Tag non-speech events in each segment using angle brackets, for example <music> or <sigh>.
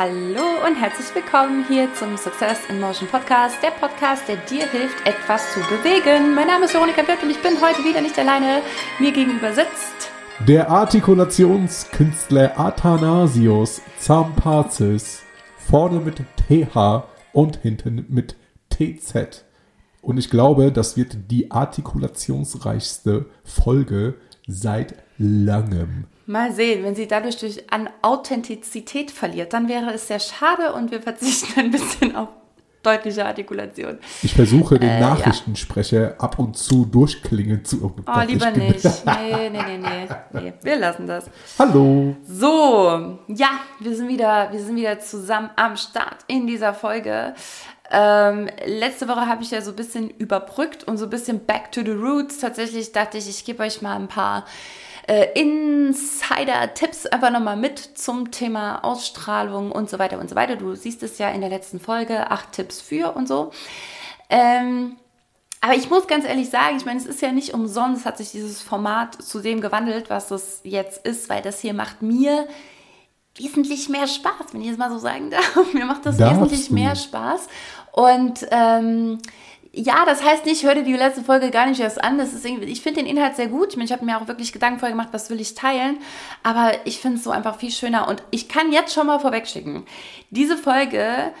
Hallo und herzlich willkommen hier zum Success in Motion Podcast, der Podcast, der dir hilft, etwas zu bewegen. Mein Name ist Veronika Blöd und ich bin heute wieder nicht alleine. Mir gegenüber sitzt der Artikulationskünstler Athanasius Zampazis. Vorne mit TH und hinten mit TZ. Und ich glaube, das wird die artikulationsreichste Folge seit langem. Mal sehen, wenn sie dadurch durch an Authentizität verliert, dann wäre es sehr schade und wir verzichten ein bisschen auf deutliche Artikulation. Ich versuche den äh, Nachrichtensprecher ja. ab und zu durchklingen zu. Oh, oh lieber nicht. <laughs> Nee, nee, nee, nee, nee. Wir lassen das. Hallo. So, ja, wir sind wieder, wir sind wieder zusammen am Start in dieser Folge. Ähm, letzte Woche habe ich ja so ein bisschen überbrückt und so ein bisschen back to the roots. Tatsächlich dachte ich, ich gebe euch mal ein paar äh, Insider-Tipps einfach nochmal mit zum Thema Ausstrahlung und so weiter und so weiter. Du siehst es ja in der letzten Folge, acht Tipps für und so. Ähm, aber ich muss ganz ehrlich sagen, ich meine, es ist ja nicht umsonst, hat sich dieses Format zu dem gewandelt, was es jetzt ist, weil das hier macht mir wesentlich mehr Spaß, wenn ich es mal so sagen darf. <laughs> Mir macht das Darfst wesentlich du? mehr Spaß. Und ähm, ja, das heißt nicht, hör dir die letzte Folge gar nicht erst an. Das ist ich finde den Inhalt sehr gut. Ich, mein, ich habe mir auch wirklich Gedanken vorher gemacht, was will ich teilen. Aber ich finde es so einfach viel schöner. Und ich kann jetzt schon mal vorwegschicken. Diese Folge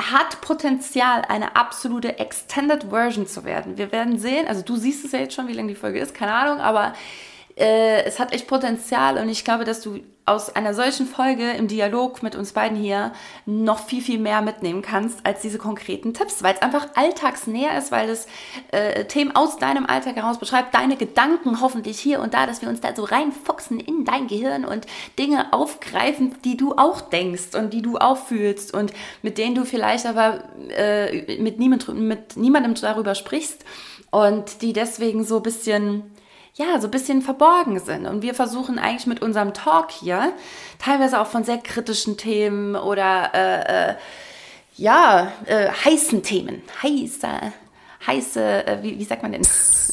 hat Potenzial, eine absolute Extended Version zu werden. Wir werden sehen, also du siehst es ja jetzt schon, wie lange die Folge ist, keine Ahnung, aber äh, es hat echt Potenzial und ich glaube, dass du aus einer solchen Folge im Dialog mit uns beiden hier noch viel, viel mehr mitnehmen kannst als diese konkreten Tipps, weil es einfach alltagsnäher ist, weil es äh, Themen aus deinem Alltag heraus beschreibt, deine Gedanken hoffentlich hier und da, dass wir uns da so reinfuchsen in dein Gehirn und Dinge aufgreifen, die du auch denkst und die du auch fühlst und mit denen du vielleicht aber äh, mit, niemand, mit niemandem darüber sprichst und die deswegen so ein bisschen ja, so ein bisschen verborgen sind. Und wir versuchen eigentlich mit unserem Talk hier, teilweise auch von sehr kritischen Themen oder äh, äh, ja, äh, heißen Themen, heiße, heiße, äh, wie, wie sagt man denn?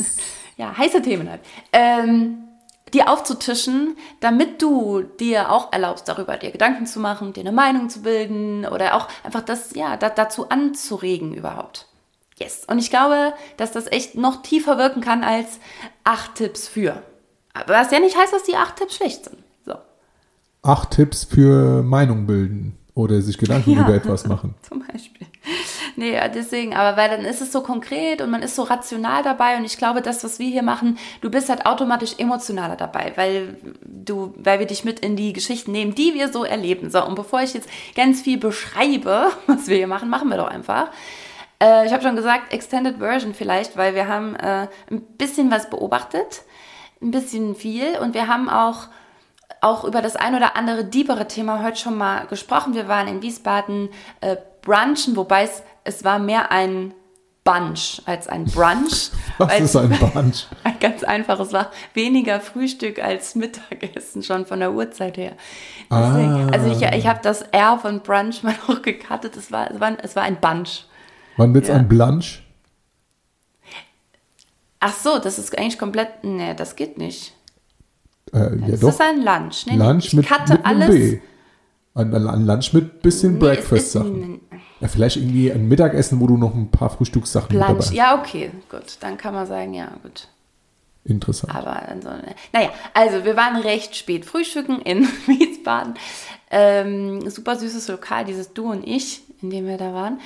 <laughs> ja, heiße Themen halt. Ähm, die aufzutischen, damit du dir auch erlaubst, darüber dir Gedanken zu machen, dir eine Meinung zu bilden oder auch einfach das, ja, da, dazu anzuregen überhaupt. Yes. Und ich glaube, dass das echt noch tiefer wirken kann als acht Tipps für. Aber was ja nicht heißt, dass die acht Tipps schlecht sind. So. Acht Tipps für Meinung bilden oder sich Gedanken ja, über etwas machen. <laughs> Zum Beispiel. Nee, deswegen, aber weil dann ist es so konkret und man ist so rational dabei und ich glaube, das, was wir hier machen, du bist halt automatisch emotionaler dabei, weil du, weil wir dich mit in die Geschichten nehmen, die wir so erleben. So, und bevor ich jetzt ganz viel beschreibe, <laughs> was wir hier machen, machen wir doch einfach. Äh, ich habe schon gesagt, Extended Version vielleicht, weil wir haben äh, ein bisschen was beobachtet, ein bisschen viel und wir haben auch auch über das ein oder andere diebere Thema heute schon mal gesprochen. Wir waren in Wiesbaden äh, brunchen, wobei es, es war mehr ein Bunch als ein Brunch. <laughs> Was ist ein <laughs> Bunch? Ganz einfach, es war weniger Frühstück als Mittagessen schon von der Uhrzeit her. Deswegen, ah. Also ich, ich habe das R von Brunch mal <laughs> noch gekartet, es war, es war, es war ein Bunch. Wann wird's ja. ein Blanche? Ach so, das ist eigentlich komplett. Nee, das geht nicht. Äh, ja, das doch. ist ein Lunch. Nee, Lunch nee, mit, mit alles. B. Ein, ein, Lunch mit bisschen nee, Breakfast-Sachen. Ja, vielleicht irgendwie ein Mittagessen, wo du noch ein paar Frühstückssachen Lunch. dabei hast. Ja, okay, gut. Dann kann man sagen, ja, gut. Interessant. Aber so, naja, also wir waren recht spät frühstücken in <laughs> Wiesbaden. Ähm, super süßes Lokal, dieses Du und Ich, in dem wir da waren.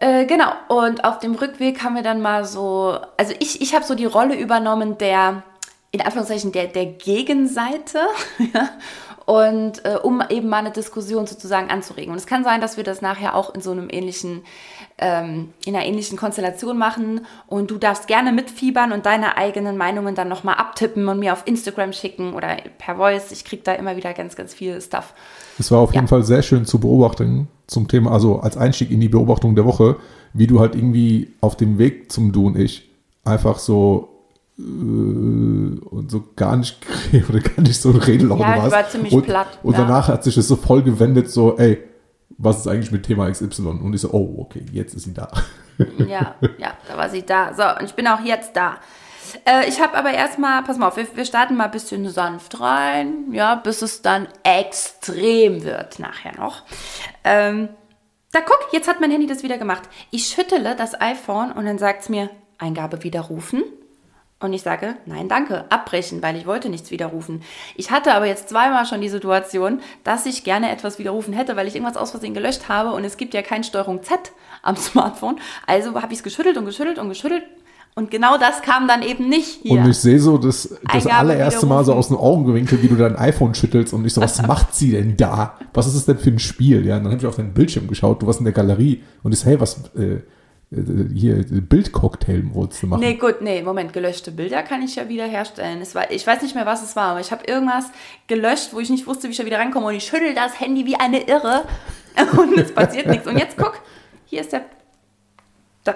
Äh, genau, und auf dem Rückweg haben wir dann mal so, also ich, ich habe so die Rolle übernommen der, in Anführungszeichen, der, der Gegenseite, <laughs> und äh, um eben mal eine Diskussion sozusagen anzuregen. Und es kann sein, dass wir das nachher auch in so einem ähnlichen, ähm, in einer ähnlichen Konstellation machen und du darfst gerne mitfiebern und deine eigenen Meinungen dann nochmal abtippen und mir auf Instagram schicken oder per Voice. Ich kriege da immer wieder ganz, ganz viel Stuff. Es war auf ja. jeden Fall sehr schön zu beobachten zum Thema, also als Einstieg in die Beobachtung der Woche, wie du halt irgendwie auf dem Weg zum Du und Ich einfach so äh, und so gar nicht <laughs> oder gar nicht so Redelaune ja, warst. war ziemlich und, platt. Und ja. danach hat sich das so voll gewendet, so, ey, was ist eigentlich mit Thema XY? Und ich so, oh, okay, jetzt ist sie da. Ja, ja, da war sie da. So, und ich bin auch jetzt da. Äh, ich habe aber erstmal, pass mal auf, wir, wir starten mal ein bisschen sanft rein, ja, bis es dann extrem wird nachher noch. Ähm, da guck, jetzt hat mein Handy das wieder gemacht. Ich schüttele das iPhone und dann sagt es mir, Eingabe widerrufen. Und ich sage, nein, danke, abbrechen, weil ich wollte nichts widerrufen. Ich hatte aber jetzt zweimal schon die Situation, dass ich gerne etwas widerrufen hätte, weil ich irgendwas aus Versehen gelöscht habe und es gibt ja kein Steuerung Z am <laughs> Smartphone. Also habe ich es geschüttelt und geschüttelt und geschüttelt und genau das kam dann eben nicht hier. Und ich sehe so das, das Eingabe allererste Mal so aus dem Augenwinkel, wie du dein iPhone schüttelst und ich so, was <laughs> macht sie denn da? Was ist das denn für ein Spiel? Ja, und dann habe ich auf deinen Bildschirm geschaut, du warst in der Galerie und ich so, hey, was, äh, äh, hier, Bildcocktail wolltest du machen. Nee, gut, nee, Moment, gelöschte Bilder kann ich ja wieder herstellen. Es war, ich weiß nicht mehr, was es war, aber ich habe irgendwas gelöscht, wo ich nicht wusste, wie ich da wieder rankomme und ich schüttel das Handy wie eine Irre <laughs> und es passiert nichts. Und jetzt guck, hier ist der, da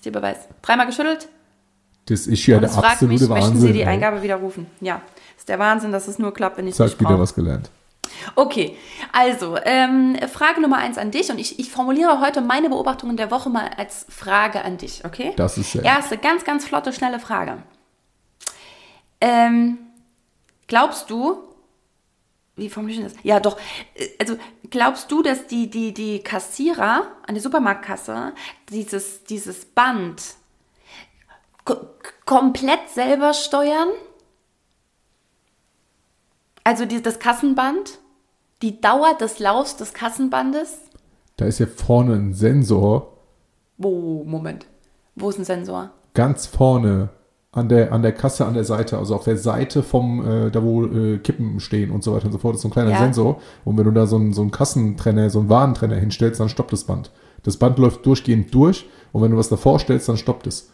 ist der Beweis. Dreimal geschüttelt Das ist ja und der fragt absolute mich, Wahnsinn. möchten Sie die. Eingabe widerrufen? Ja, ist der Wahnsinn, dass es nur klappt, wenn ich es nicht wieder brauche. was gelernt. Okay, also ähm, Frage Nummer eins an dich und ich, ich formuliere heute meine Beobachtungen der Woche mal als Frage an dich, okay? Das ist sehr. Erste, ganz, ganz flotte, schnelle Frage. Ähm, glaubst du, wie formuliere ich das? Ja, doch, äh, also glaubst du, dass die, die, die Kassierer an der Supermarktkasse dieses, dieses Band ko komplett selber steuern? Also die, das Kassenband? Die Dauer des Laufs des Kassenbandes? Da ist ja vorne ein Sensor, Wo, Moment. Wo ist ein Sensor? ganz vorne an der, an der Kasse an der Seite, also auf der Seite vom, äh, da wo äh, Kippen stehen und so weiter und so fort, ist so ein kleiner Ja. Sensor. Und wenn du da so einen, so einen Kassentrenner, so einen Warentrenner hinstellst, dann stoppt das Band. Das Band läuft durchgehend durch und wenn du was davor stellst, dann stoppt es.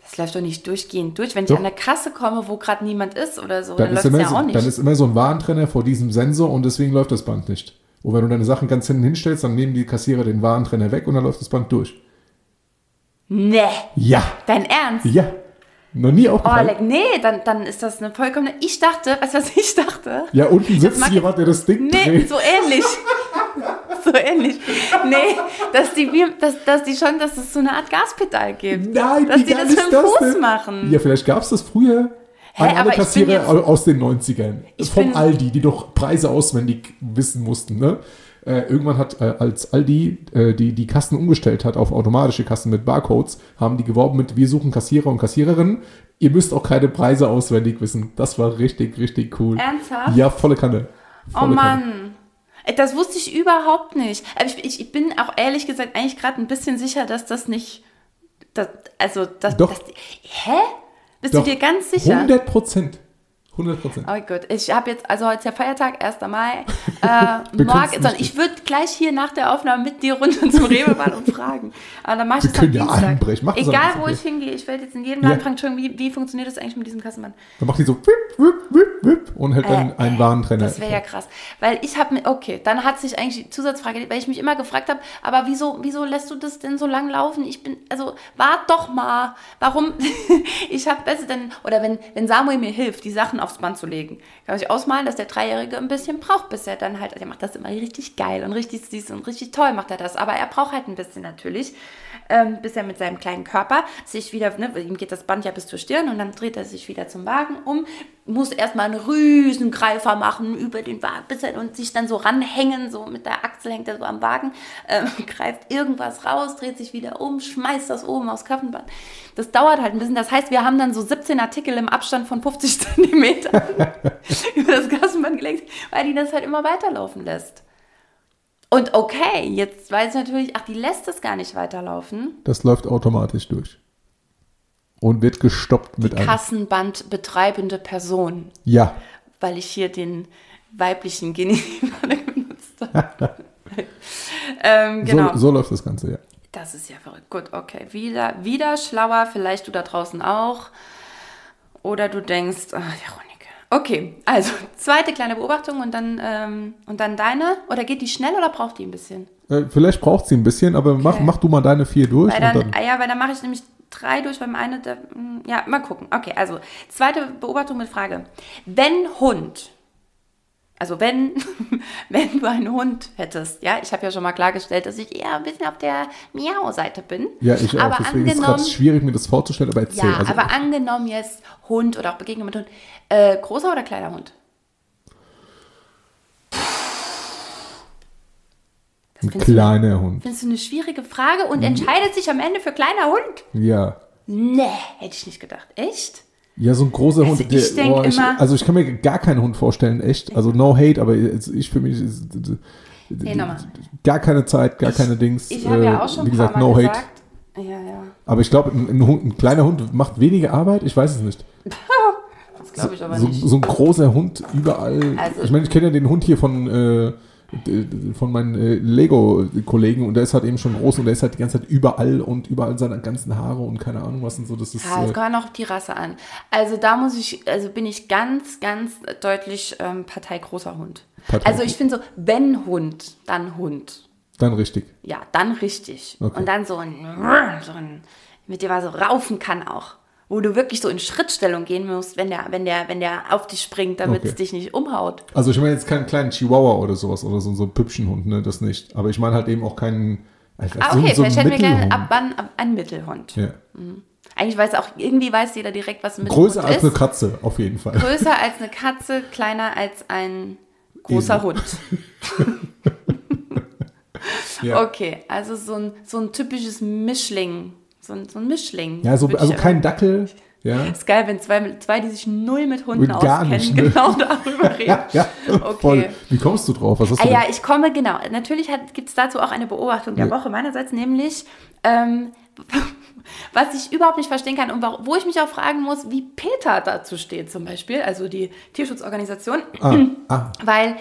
Das läuft doch nicht durchgehend durch. Wenn ich an der Kasse komme, wo gerade niemand ist oder so, Dann dann, läuft es ja so, auch nicht. dann ist immer so ein Warentrenner vor diesem Sensor und deswegen läuft das Band nicht. Und wenn du deine Sachen ganz hinten hinstellst, dann nehmen die Kassierer den Warentrenner weg und dann läuft das Band durch. nee, Ja, dein Ernst? ja. Noch nie Oh, aufgefallen. Alec, nee, dann, dann ist das eine vollkommene. Ich dachte, weißt du, was ich dachte? ja, unten sitzt jemand, der das Ding Nee, dreht. so ähnlich. <laughs> so ähnlich. Nee, dass die, dass, dass die schon, dass es so eine Art Gaspedal gibt. Nein, dass die das mit dem das Fuß denn? machen. Ja, vielleicht gab es das früher. Hä, alle Kassierer jetzt- aus den 90ern. Ich Vom Aldi, die doch Preise auswendig wissen mussten. Ne? Äh, irgendwann hat, äh, als Aldi äh, die, die Kassen umgestellt hat auf automatische Kassen mit Barcodes, haben die geworben mit, wir suchen Kassierer und Kassiererinnen. Ihr müsst auch keine Preise auswendig wissen. Das war richtig, richtig cool. Ernsthaft? Ja, volle Kanne. Oh Volle Kanne. Mann. Ey, Das wusste ich überhaupt nicht. Aber ich, ich, ich bin auch ehrlich gesagt eigentlich gerade ein bisschen sicher, dass das nicht. Das, also, das, Doch. das. Hä? Bist Doch, du dir ganz sicher? 100 Prozent. 100 Prozent. Oh Gott, ich habe jetzt, also heute ist ja Feiertag, 1. Mai. <laughs> Äh, morgen, sondern ich würde gleich hier nach der Aufnahme mit dir runter zum <laughs> Rewe und fragen. Aber dann mache ich Wir das am können ja Dienstag. Mach am Egal, wo okay. ich hingehe, ich werde jetzt in jedem Ja. Land fragen, Entschuldigung, wie, wie funktioniert das eigentlich mit diesem Kassenband? Dann macht die so wip, wip, wip, wip, und hält dann Äh, einen Warentrenner. Das wäre ja krass. Weil ich habe mir, okay, dann hat sich eigentlich die Zusatzfrage, weil ich mich immer gefragt habe, aber wieso, wieso lässt du das denn so lang laufen? Ich bin, also, wart doch mal. Warum? <laughs> ich habe besser denn, oder wenn, wenn Samuel mir hilft, die Sachen aufs Band zu legen, kann ich ausmalen, dass der Dreijährige ein bisschen braucht, bis er dann halt, der macht das immer richtig geil und richtig süß und richtig toll macht er das. Aber er braucht halt ein bisschen natürlich, ähm, bis er mit seinem kleinen Körper sich wieder, ne, ihm geht das Band ja bis zur Stirn und dann dreht er sich wieder zum Wagen um, muss erstmal einen Riesengreifer machen über den Wagen, und sich dann so ranhängen, so mit der Achsel hängt er so am Wagen, ähm, <laughs> greift irgendwas raus, dreht sich wieder um, schmeißt das oben aufs Kaffenband. Das dauert halt ein bisschen. Das heißt, wir haben dann so 17 Artikel im Abstand von 50 <laughs> Zentimetern <laughs> über das Kassenband gelegt, weil die das halt immer weiterlaufen lässt. Und okay, jetzt weiß ich natürlich, ach, die lässt es gar nicht weiterlaufen. Das läuft automatisch durch. Und wird gestoppt mit einem. Kassenband betreibende Person, Ja, weil ich hier den weiblichen Genitiv <laughs> benutzt habe. ähm, genau. so, so läuft das Ganze, ja. Das ist ja verrückt. Gut, okay. Wieder, wieder schlauer, vielleicht du da draußen auch. Oder du denkst, ah, Veronika. Okay, also zweite kleine Beobachtung und dann, ähm, und dann deine. Oder geht die schnell oder braucht die ein bisschen? Äh, vielleicht braucht sie ein bisschen, aber mach, mach du mal deine vier durch. Weil dann, dann, ah ja, weil dann mache ich nämlich drei durch, beim eine, der, mm, ja, mal gucken. Okay, also zweite Beobachtung mit Frage. Wenn Hund Also wenn, <laughs> wenn du einen Hund hättest, ja, ich habe ja schon mal klargestellt, dass ich eher ein bisschen auf der Miau-Seite bin. Ja, ich auch. Aber Deswegen ist es gerade angenommen- schwierig, mir das vorzustellen, aber erzähl. Ja, also, aber angenommen jetzt Hund oder auch Begegnung mit Hund. Äh, großer oder kleiner Hund? Das ein kleiner Hund. findest du eine schwierige Frage und entscheidet sich am Ende für kleiner Hund? Ja. Nee, hätte ich nicht gedacht. Echt? Ja, so ein großer Also Hund. ich denk ich, immer- also ich kann mir gar keinen Hund vorstellen, echt. Also no hate, aber ich für mich ist Nee, gar keine Zeit, gar keine Dings. Ich habe ja Äh, auch schon Wie gesagt, Mal no hate. gesagt. Ja, ja. Aber ich glaube, ein, ein, ein kleiner Hund macht weniger Arbeit. Ich weiß es nicht. <laughs> Das glaube ich aber So, nicht. so ein großer Hund überall. Also- ich meine, ich kenne ja den Hund hier von, äh, von meinen äh, Lego-Kollegen und der ist halt eben schon groß und der ist halt die ganze Zeit überall und überall seine ganzen Haare und keine Ahnung was und so. Das ist. Ja, es Äh, kommt noch die Rasse an. Also da muss ich, also bin ich ganz, ganz deutlich ähm, Partei großer Hund. Partei- Also ich finde so, wenn Hund, dann Hund. dann richtig. Ja, dann richtig. Okay. Und dann so ein, so ein, mit dem man so raufen kann auch. Wo du wirklich so in Schrittstellung gehen musst, wenn der, wenn der, wenn der auf dich springt, damit Okay. es dich nicht umhaut. Also ich meine jetzt keinen kleinen Chihuahua oder sowas oder so, so einen Püppchenhund, ne, das nicht. Aber ich meine halt eben auch keinen. Also Ah, so- okay, so einen vielleicht hätten wir gerne ab wann ein Mittelhund. Ja. Eigentlich weiß auch, irgendwie weiß jeder direkt, was ein Mittelhund Größer als ist. eine Katze, auf jeden Fall. Größer als eine Katze, kleiner als ein großer Esel. Hund. <laughs> Ja. <laughs> Okay, also so ein, so ein typisches Mischling. So ein, so ein Mischling. Ja, so, also kein Dackel. Ja. <laughs> Ist geil, wenn zwei, zwei, die sich null mit Hunden Mit gar auskennen, nicht, <laughs> ne? genau darüber <laughs> reden. Ja, ja, Okay. voll. Wie kommst du drauf? Was hast Ah, du ja, denn? ich komme, genau. Natürlich gibt es dazu auch eine Beobachtung der Ja. Woche meinerseits, nämlich, ähm, was ich überhaupt nicht verstehen kann und wo wo ich mich auch fragen muss, wie Peter dazu steht zum Beispiel, also die Tierschutzorganisation. Ah, <clears throat> ah, Weil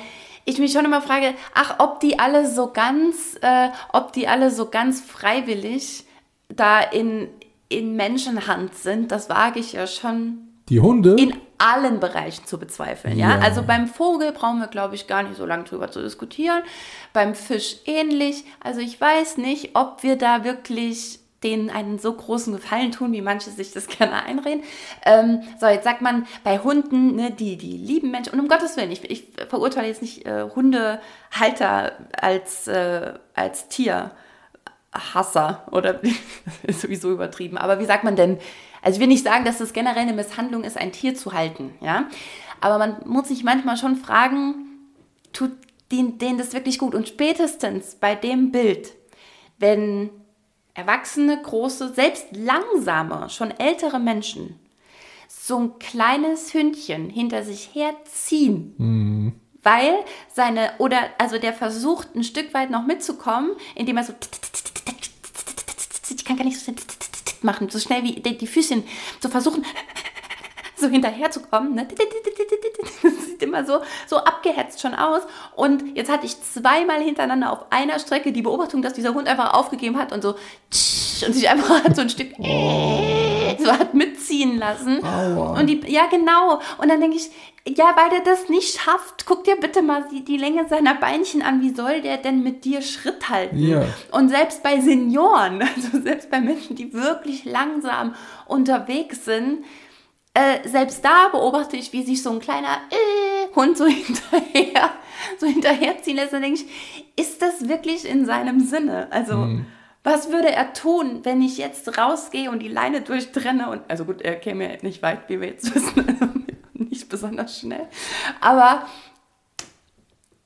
ich mich schon immer frage, ach, ob die alle so ganz, äh, ob die alle so ganz freiwillig da in, in Menschenhand sind, das wage ich ja schon die Hunde? in allen Bereichen zu bezweifeln. Ja? Ja. Also beim Vogel brauchen wir, glaube ich, gar nicht so lange drüber zu diskutieren. Beim Fisch ähnlich. Also ich weiß nicht, ob wir da wirklich denen einen so großen Gefallen tun, wie manche sich das <laughs> gerne einreden. Ähm, so, jetzt sagt man bei Hunden, ne, die, die lieben Menschen, und um Gottes Willen, ich, ich verurteile jetzt nicht äh, Hundehalter als, äh, als Tier. Hasser oder ist <laughs> sowieso übertrieben. Aber wie sagt man denn? Also ich will nicht sagen, dass es generell eine Misshandlung ist, ein Tier zu halten, ja. Aber man muss sich manchmal schon fragen, tut denen, denen das wirklich gut? Und spätestens bei dem Bild, wenn erwachsene, große, selbst langsame, schon ältere Menschen so ein kleines Hündchen hinter sich herziehen, weil seine, oder, also der versucht ein Stück weit noch mitzukommen, indem er so, ich kann gar nicht so machen, so schnell wie die, Füßchen, so versuchen, so hinterherzukommen. Ne? Das sieht immer so, so abgehetzt schon aus. Und jetzt hatte ich zweimal hintereinander auf einer Strecke die Beobachtung, dass dieser Hund einfach aufgegeben hat und so und sich einfach <laughs> so ein Stück so hat mitziehen lassen. Aua. Und die, ja, genau. Und dann denke ich, ja, weil der das nicht schafft, guck dir bitte mal die, die Länge seiner Beinchen an. Wie soll der denn mit dir Schritt halten? Ja. Und selbst bei Senioren, <laughs> also selbst bei Menschen, die wirklich langsam unterwegs sind, äh, selbst da beobachte ich, wie sich so ein kleiner äh, Hund so <laughs> hinterher, so hinterherziehen lässt. Dann denke ich, ist das wirklich in seinem Sinne? Also, was würde er tun, wenn ich jetzt rausgehe und die Leine durchtrenne? Und, also gut, er käme ja nicht weit, wie wir jetzt <laughs> wissen. Also nicht besonders schnell. Aber,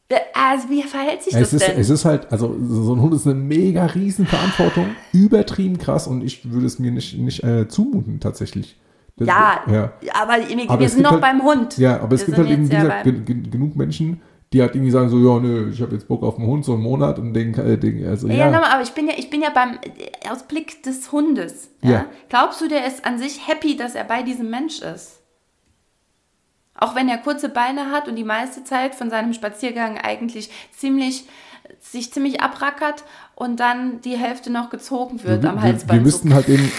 äh, also wie verhält sich es, das ist, denn? es ist halt, also so ein Hund ist eine mega riesen Verantwortung, übertrieben krass und ich würde es mir nicht, nicht äh, zumuten tatsächlich. Das- ja, ja. aber wir, Aber wir sind noch halt- beim Hund. Ja, aber es Wir gibt halt eben, ja genug Menschen, die halt irgendwie sagen so, ja, nö, ich habe jetzt Bock auf einen Hund, so einen Monat und den, äh, den also Ja, ja. aber ich bin ja, ich bin ja beim äh, aus Blick des Hundes. Ja? Ja. Glaubst du, der ist an sich happy, dass er bei diesem Mensch ist? Auch wenn er kurze Beine hat und die meiste Zeit von seinem Spaziergang eigentlich ziemlich sich ziemlich abrackert und dann die Hälfte noch gezogen wird wir, am wir, Halsbein. wir müssten halt eben,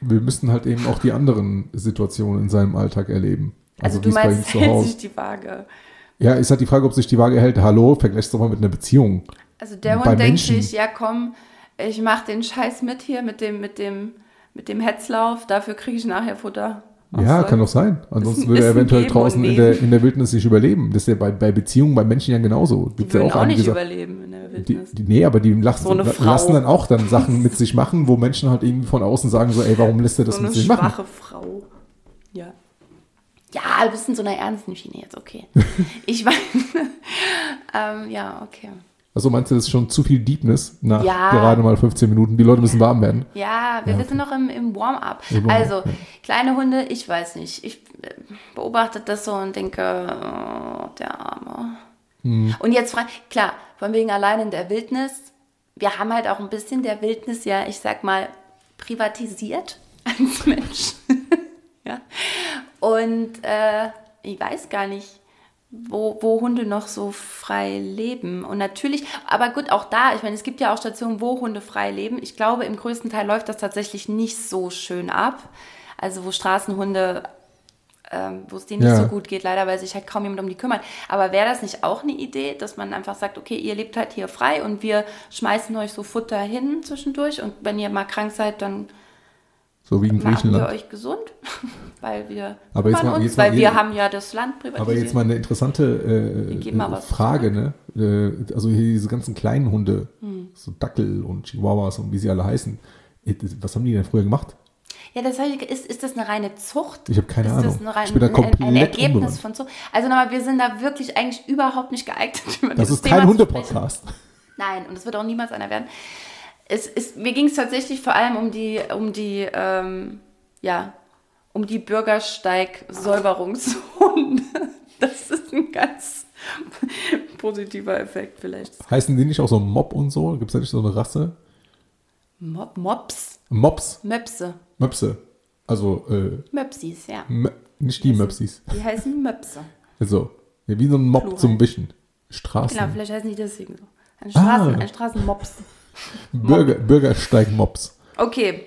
wir müssten halt eben auch die anderen Situationen in seinem Alltag erleben. also, Also, du meinst, hält sich die Waage. Ja, ist halt die Frage, ob sich die Waage hält. Hallo, vergleichst doch mal mit einer Beziehung. Also der Bei Hund denkt Menschen. sich, ja komm, ich mach den Scheiß mit hier, mit dem, mit dem, mit dem Hetzlauf, dafür kriege ich nachher Futter. Ja, soll. kann doch sein. Ansonsten Ist- würde er eventuell draußen in der, in der Wildnis nicht überleben. Das ist ja bei, bei Beziehungen, bei Menschen ja genauso. Die Gibt's ja würden auch, nicht einige Sa- überleben in der Die, Wildnis. die, nee, aber die lassen, So eine lassen dann auch dann Sachen mit sich machen, wo Menschen halt irgendwie von außen sagen so, ey, warum lässt er das so mit eine sich machen? schwache Frau. Ja. Ja, du bist in so einer ernsten Schiene jetzt, okay. <laughs> Ich weiß. ähm, ja, okay. Also meinst du, das ist schon zu viel Deepness nach Ja. gerade mal 15 Minuten? Die Leute müssen warm werden. Ja, wir, wir sind noch im, im Warm-up. Im Warm-up, Also, ja. kleine Hunde, ich weiß nicht. Ich äh, beobachte das so und denke, oh, der Arme. Hm. Und jetzt klar, von wegen allein in der Wildnis. Wir haben halt auch ein bisschen der Wildnis ja, ich sag mal, privatisiert als Mensch. <laughs> ja. Und äh, ich weiß gar nicht, wo, wo Hunde noch so frei leben. Und natürlich, aber gut, auch da, ich meine, es gibt ja auch Stationen, wo Hunde frei leben. Ich glaube, im größten Teil läuft das tatsächlich nicht so schön ab. Also wo Straßenhunde, ähm, wo es denen nicht Ja. so gut geht, leider, weil sich halt kaum jemand um die kümmert. Aber wäre das nicht auch eine Idee, dass man einfach sagt, okay, ihr lebt halt hier frei und wir schmeißen euch so Futter hin zwischendurch und wenn ihr mal krank seid, dann So wie in machen wir Griechenland. euch gesund, <laughs> weil wir Aber jetzt mal- uns, jetzt mal weil wir haben ja das Land privatisiert. Aber jetzt mal eine interessante äh, äh, Frage, ne? Äh, also hier diese ganzen kleinen Hunde, Hm. so Dackel und Chihuahuas und wie sie alle heißen. Was haben die denn früher gemacht? Ja, das ich, ist, ist das eine reine Zucht? Ich habe keine ist Ahnung. Das eine rein, ich bin da ein, komplett ein Ergebnis unbewandt. von Zucht? Also nochmal, wir sind da wirklich eigentlich überhaupt nicht geeignet. <laughs> Das ist kein Thema sprechen. Hunde-Podcast. Nein, und es wird auch niemals einer werden. Es ist, mir ging es tatsächlich vor allem um die, um die, ähm, ja, um die Bürgersteig-Säuberungshunde. <laughs> Das ist ein ganz <laughs> positiver Effekt vielleicht. Heißen die nicht auch so Mob und so? Gibt es da nicht so eine Rasse? Mob, Mops, Mops, Möpse, Möpse. Also, äh, Möpsis, ja. Mö- nicht die Möpsis. Die heißen Möpse. <laughs> Also, ja, wie so ein Mob Plural. zum Wischen. Straßen. Genau, vielleicht heißen die deswegen so. Ein, Straßen, Ah. ein Straßenmops. Bürger, Bürgersteig-Mops. Okay,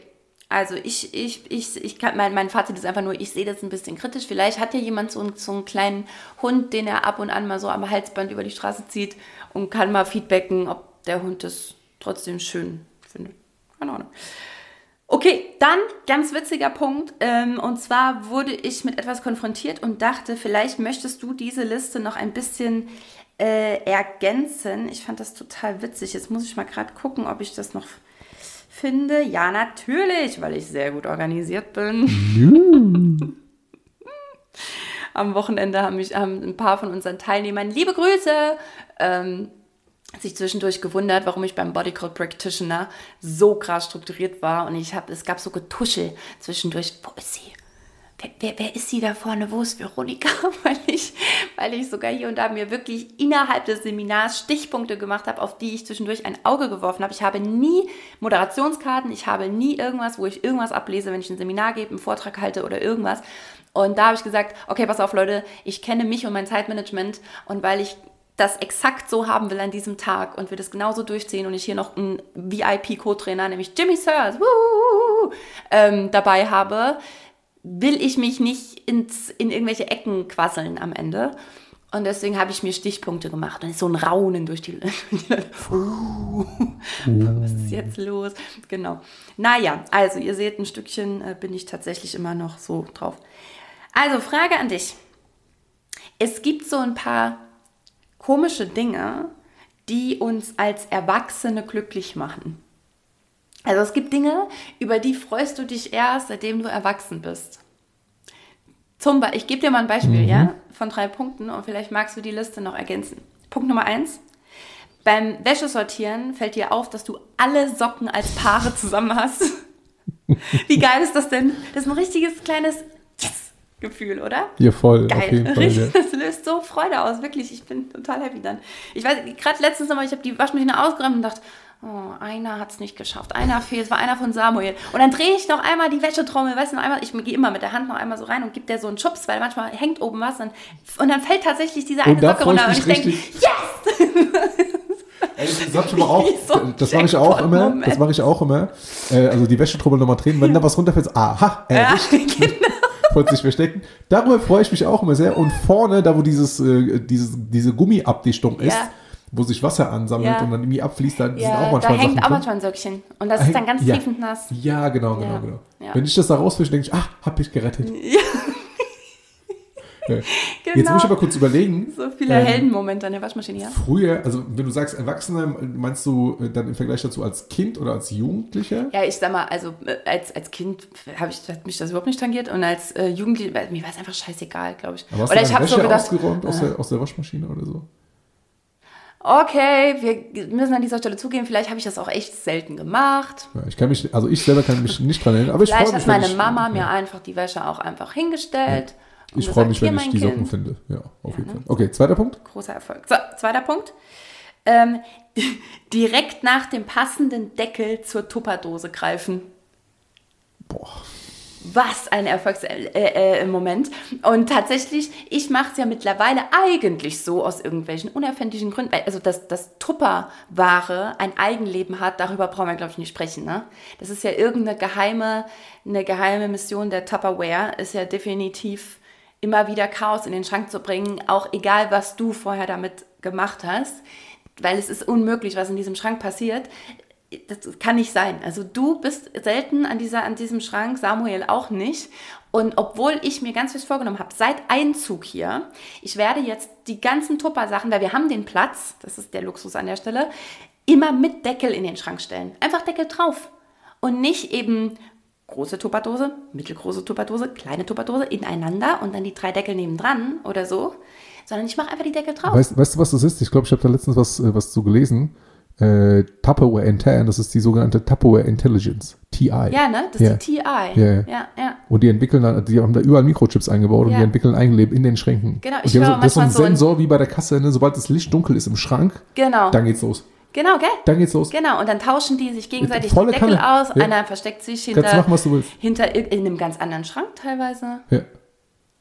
also ich, ich, ich, ich kann, mein, mein Fazit ist einfach nur, ich sehe das ein bisschen kritisch. Vielleicht hat ja jemand so einen, so einen kleinen Hund, den er ab und an mal so am Halsband über die Straße zieht und kann mal feedbacken, ob der Hund das trotzdem schön findet. Keine Ahnung. Okay, dann ganz witziger Punkt. Ähm, und zwar wurde ich mit etwas konfrontiert und dachte, vielleicht möchtest du diese Liste noch ein bisschen äh, ergänzen. Ich fand das total witzig. Jetzt muss ich mal gerade gucken, ob ich das noch finde. Ja, natürlich, weil ich sehr gut organisiert bin. <laughs> Am Wochenende haben, mich, haben ein paar von unseren Teilnehmern, liebe Grüße, ähm, sich zwischendurch gewundert, warum ich beim Bodycode Practitioner so krass strukturiert war. Und ich habe, es gab so Getuschel zwischendurch. Wo ist sie? Wer, wer, ist sie da vorne? Wo ist Veronika? <laughs> Weil ich, weil ich sogar hier und da mir wirklich innerhalb des Seminars Stichpunkte gemacht habe, auf die ich zwischendurch ein Auge geworfen habe. Ich habe nie Moderationskarten, ich habe nie irgendwas, wo ich irgendwas ablese, wenn ich ein Seminar gebe, einen Vortrag halte oder irgendwas. Und da habe ich gesagt, okay, pass auf, Leute, ich kenne mich und mein Zeitmanagement und weil ich das exakt so haben will an diesem Tag und wir das genauso durchziehen und ich hier noch einen VIP-Co-Trainer, nämlich Jimmy Sears, ähm, dabei habe, will ich mich nicht ins, in irgendwelche Ecken quasseln am Ende. Und deswegen habe ich mir Stichpunkte gemacht. Und so ein Raunen durch die. <laughs> uh, was ist jetzt los? Genau. Naja, also ihr seht, ein Stückchen äh, bin ich tatsächlich immer noch so drauf. Also, Frage an dich. Es gibt so ein paar komische Dinge, die uns als Erwachsene glücklich machen. Also es gibt Dinge, über die freust du dich erst, seitdem du erwachsen bist. Zum Beispiel, ich gebe dir mal ein Beispiel, ja, von drei Punkten und vielleicht magst du die Liste noch ergänzen. Punkt Nummer eins. Beim Wäschesortieren fällt dir auf, dass du alle Socken als Paare zusammen hast. <laughs> Wie geil ist das denn? Das ist ein richtiges kleines Yes-Gefühl, oder? Hier voll, Geil, Fall. Ja. <laughs> das löst so Freude aus, wirklich. Ich bin total happy dann. Ich weiß, gerade letztens nochmal, ich habe die Waschmaschine ausgeräumt und dachte, oh, einer hat es nicht geschafft, einer fehlt, es war einer von Samuel. Und dann drehe ich noch einmal die Wäschetrommel, weißt du, noch einmal, ich gehe immer mit der Hand noch einmal so rein und gebe der so einen Schubs, weil manchmal hängt oben was und, und dann fällt tatsächlich diese eine Und da Socke ich runter und ich denke, yes! <laughs> Ey, das sag schon mal auch, so das mache ich auch immer, Jackpot-Moment. das mache ich auch immer. Äh, also die Wäschetrommel nochmal drehen, wenn da was runterfällt, aha, erwischt. <laughs> <laughs> genau. Wollte sich verstecken. Darüber freue ich mich auch immer sehr. Und vorne, da wo dieses, äh, dieses, diese Gummiabdichtung ist, Ja. Wo sich Wasser ansammelt Ja. und dann irgendwie abfließt, da sind Ja, auch da manchmal hängt Sachen auch manchmal ein Söckchen. Und das ist dann ganz Ja. tiefend nass. Ja, genau, genau, genau. Wenn ich das da rausfische, denke ich, ach, hab ich gerettet. <laughs> Ja. Jetzt Genau. muss ich aber kurz überlegen. So viele Ähm, Heldenmomente an der Waschmaschine, ja? Früher, also wenn du sagst Erwachsener, meinst du äh, dann im Vergleich dazu als Kind oder als Jugendlicher? Ja, ich sag mal, also äh, als, als Kind ich, hat mich das überhaupt nicht tangiert und als äh, Jugendliche, weil mir war es einfach scheißegal, glaube ich. Aber hast Oder du ich habe so gedacht, ausgeräumt aus, der, aus der Waschmaschine oder so? Okay, wir müssen an dieser Stelle zugeben, vielleicht habe ich das auch echt selten gemacht. Ja, ich kann mich, also ich selber kann mich nicht dran erinnern, aber ich freue Vielleicht mich, hat wenn meine ich, Mama ja. mir einfach die Wäsche auch einfach hingestellt. und Ich freue mich, wenn ich die Socken Kind. finde. Ja, auf jeden Fall. Okay, zweiter Punkt. Großer Erfolg. So, zweiter Punkt. Ähm, <laughs> direkt nach dem passenden Deckel zur Tupperdose greifen. Boah. Was ein Erfolgsmoment. Äh, äh, Moment. Und tatsächlich, ich mache es ja mittlerweile eigentlich so aus irgendwelchen unerfindlichen Gründen. Also, dass, dass Tupperware ein Eigenleben hat, darüber brauchen wir, glaube ich, nicht sprechen. Ne? Das ist ja irgendeine geheime, eine geheime Mission der Tupperware, ist ja definitiv immer wieder Chaos in den Schrank zu bringen, auch egal, was du vorher damit gemacht hast. Weil es ist unmöglich, was in diesem Schrank passiert das kann nicht sein. Also du bist selten an, dieser, an diesem Schrank, Samuel auch nicht. Und obwohl ich mir ganz fest vorgenommen habe, seit Einzug hier, ich werde jetzt die ganzen Tupper-Sachen, weil wir haben den Platz, das ist der Luxus an der Stelle, immer mit Deckel in den Schrank stellen. Einfach Deckel drauf. Und nicht eben große Tupperdose, mittelgroße Tupperdose, kleine Tupperdose ineinander und dann die drei Deckel nebendran oder so, sondern ich mache einfach die Deckel drauf. Weißt, weißt du, was das ist? Ich glaube, ich habe da letztens was, äh, was zu gelesen. Äh, Tupperware Intern, das ist die sogenannte Tupperware Intelligence, TI. ja, ne? Das Ja. ist die TI. ja. ja, ja. Und die entwickeln dann, die haben da überall Mikrochips eingebaut und Ja. die entwickeln Eigenleben in den Schränken. Genau, und ich die haben höre so, das ist so ein Sensor wie bei der Kasse, ne? sobald das Licht dunkel ist im Schrank, Genau. dann geht's los. Genau, gell? Dann geht's los. Genau, und dann tauschen die sich gegenseitig die Deckel Kanne. aus. Ja. Einer versteckt sich hinter, machen, hinter in einem ganz anderen Schrank teilweise. Ja.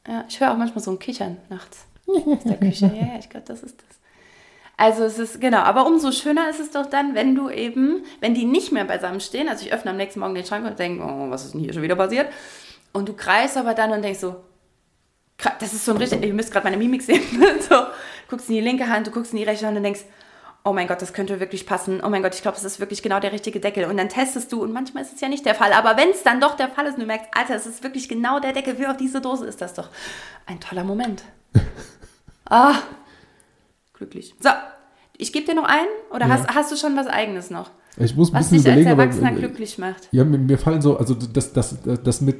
Ja, ich höre auch manchmal so ein Kichern nachts aus der Küche. <laughs> Ja, ja, ich glaube, das ist das. Also es ist, genau, aber umso schöner ist es doch dann, wenn du eben, wenn die nicht mehr beisammen stehen, also ich öffne am nächsten Morgen den Schrank und denke, oh, was ist denn hier schon wieder passiert? Und du kreist aber dann und denkst so, das ist so ein richtig, ihr müsst gerade meine Mimik sehen, <laughs> so, guckst in die linke Hand, du guckst in die rechte Hand und denkst, oh mein Gott, das könnte wirklich passen, oh mein Gott, ich glaube, das ist wirklich genau der richtige Deckel. Und dann testest du und manchmal ist es ja nicht der Fall, aber wenn es dann doch der Fall ist und du merkst, Alter, es ist wirklich genau der Deckel für auf diese Dose, ist das doch ein toller Moment. <laughs> ah, glücklich. So, ich gebe dir noch einen oder Ja. hast, hast du schon was eigenes noch? Ich muss ein Was bisschen dich als überlegen, aber, Erwachsener äh, glücklich macht? Ja, mir, mir fallen so, also das, das, das mit,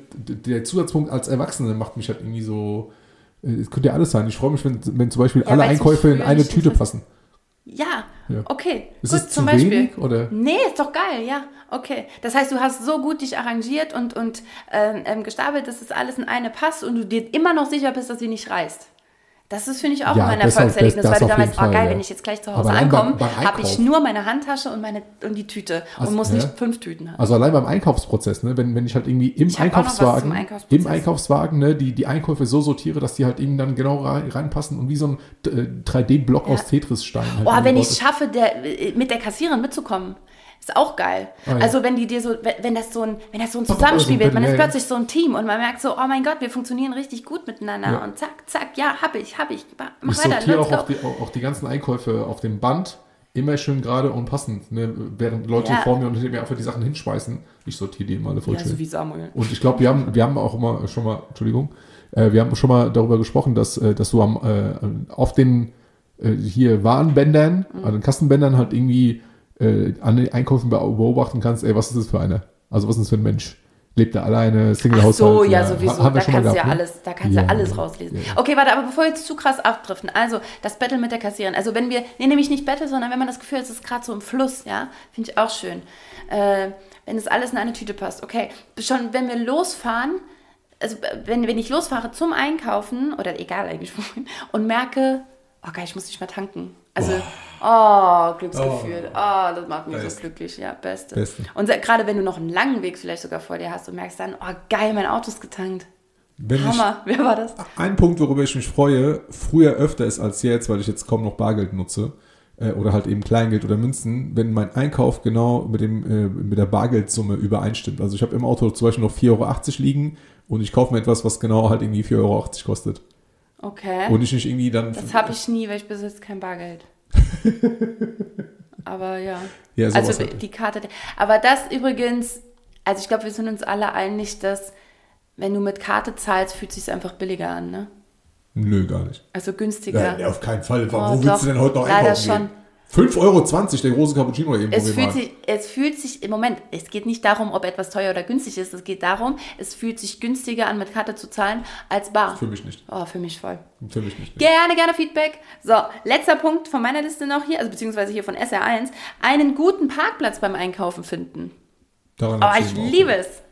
der Zusatzpunkt als Erwachsene macht mich halt irgendwie so, äh, es könnte ja alles sein. Ich freue mich, wenn, wenn zum Beispiel Ja, alle Einkäufe in eine Tüte passen. Ja, Ja. okay. Ist gut, zum zu Beispiel. wenig oder? Nee, ist doch geil, ja. Okay. Das heißt, du hast so gut dich arrangiert und, und ähm, ähm, gestapelt, dass das alles in eine passt und du dir immer noch sicher bist, dass sie nicht reißt. Das ist, finde ich, auch Ja, immer ein Erfolgserlebnis, weil du dann weißt, oh geil, ja. wenn ich jetzt gleich zu Hause ankomme, habe ich nur meine Handtasche und, meine, und die Tüte Also, und muss ja. nicht fünf Tüten haben. Also allein beim Einkaufsprozess, ne, wenn, wenn ich halt irgendwie im Ich Einkaufswagen, im Einkaufswagen, ne, die, die Einkäufe so sortiere, dass die halt eben dann genau rein, reinpassen und wie so ein äh, 3D-Block Ja. aus Tetris-Steinen. Halt Oh, wenn ich es schaffe, der, mit der Kassiererin mitzukommen, ist auch geil. Ah, ja. Also wenn die dir so, wenn, das so ein, wenn das so ein Zusammenspiel also, wird, man ja, ist ja. plötzlich so ein Team und man merkt so, oh mein Gott, wir funktionieren richtig gut miteinander Ja. und zack, zack, ja, hab ich, hab ich, mach Ich weiter, sortiere let's auch, die, auch, auch die ganzen Einkäufe auf dem Band immer schön gerade und passend. Ne? Während Leute Ja. vor mir und hinter mir einfach die Sachen hinschmeißen, ich sortiere die immer alle voll Ja, schön. so wie Samuel. Und ich glaube, wir haben, wir haben auch immer schon mal, Entschuldigung, äh, wir haben schon mal darüber gesprochen, dass, äh, dass du am, äh, auf den äh, hier Warenbändern, Mhm. an den Kassenbändern halt irgendwie äh, an den Einkäufen be- beobachten kannst, ey, was ist das für einer? Also was ist das für ein Mensch? Lebt er alleine, Single-Haushalt? so, ja, Ha- sowieso. Da kannst du ja gehabt, ne? alles, da kannst du Ja, ja alles ja, rauslesen. ja, ja. Okay, warte, aber bevor wir jetzt zu krass abdriften, also das Battle mit der Kassiererin. Also wenn wir, nee, nämlich nicht Battle, sondern wenn man das Gefühl hat, es ist gerade so im Fluss, ja, finde ich auch schön. Äh, wenn es alles in eine Tüte passt. Okay, schon wenn wir losfahren, also wenn, wenn ich losfahre zum Einkaufen, oder egal eigentlich wohin, und merke, oh geil, ich muss nicht mehr tanken. Also, oh, Glücksgefühl. Oh, das macht mich Best. so glücklich. Ja, beste. Beste. Und gerade wenn du noch einen langen Weg vielleicht sogar vor dir hast und merkst dann, oh geil, mein Auto ist getankt. Wenn ich, Hammer, <laughs> wer war das? Ein Punkt, worüber ich mich freue, früher öfter ist als jetzt, weil ich jetzt kaum noch Bargeld nutze äh, oder halt eben Kleingeld oder Münzen, wenn mein Einkauf genau mit, dem, äh, mit der Bargeldsumme übereinstimmt. Also ich habe im Auto zum Beispiel noch 4,80 Euro liegen und ich kaufe mir etwas, was genau halt irgendwie 4,80 Euro kostet. Okay. Und ich nicht irgendwie dann... das habe ich nie, weil ich besitze kein Bargeld. <laughs> aber ja. Ja, also halt. die Karte. Aber das übrigens, also ich glaube, wir sind uns alle einig, dass wenn du mit Karte zahlst, fühlt es sich einfach billiger an, ne? Nö, gar nicht. Also günstiger. Ja, auf keinen Fall. Wo Oh, willst doch. du denn heute noch Leider einkaufen schon. gehen? 5,20 Euro der große Cappuccino eben. Es fühlt, sich, es fühlt sich im Moment, es geht nicht darum, ob etwas teuer oder günstig ist. Es geht darum, es fühlt sich günstiger an, mit Karte zu zahlen als bar. Für mich nicht. Oh, für mich voll. Für mich nicht. Gerne, gerne Feedback. So, letzter Punkt von meiner Liste noch hier, also beziehungsweise hier von SR1. Einen guten Parkplatz beim Einkaufen finden. Daran Oh, ich liebe es.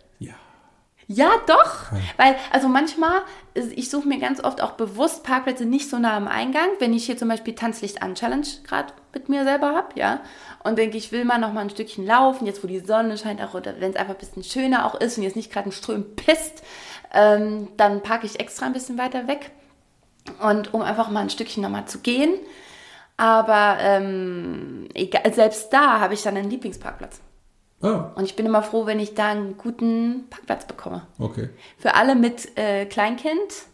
Ja. Ja, doch. Weil, also manchmal, ich suche mir ganz oft auch bewusst Parkplätze nicht so nah am Eingang, wenn ich hier zum Beispiel Tanzlicht an Challenge gerade mit mir selber habe, ja. Und denke, ich will mal noch mal ein Stückchen laufen, jetzt wo die Sonne scheint, auch wenn es einfach ein bisschen schöner auch ist und jetzt nicht gerade ein Ström pisst, ähm, dann parke ich extra ein bisschen weiter weg. Und um einfach mal ein Stückchen nochmal zu gehen. Aber ähm, egal, selbst da habe ich dann einen Lieblingsparkplatz. Ah, Und ich bin immer froh, wenn ich da einen guten Parkplatz bekomme. okay. Für alle mit äh, Kleinkind,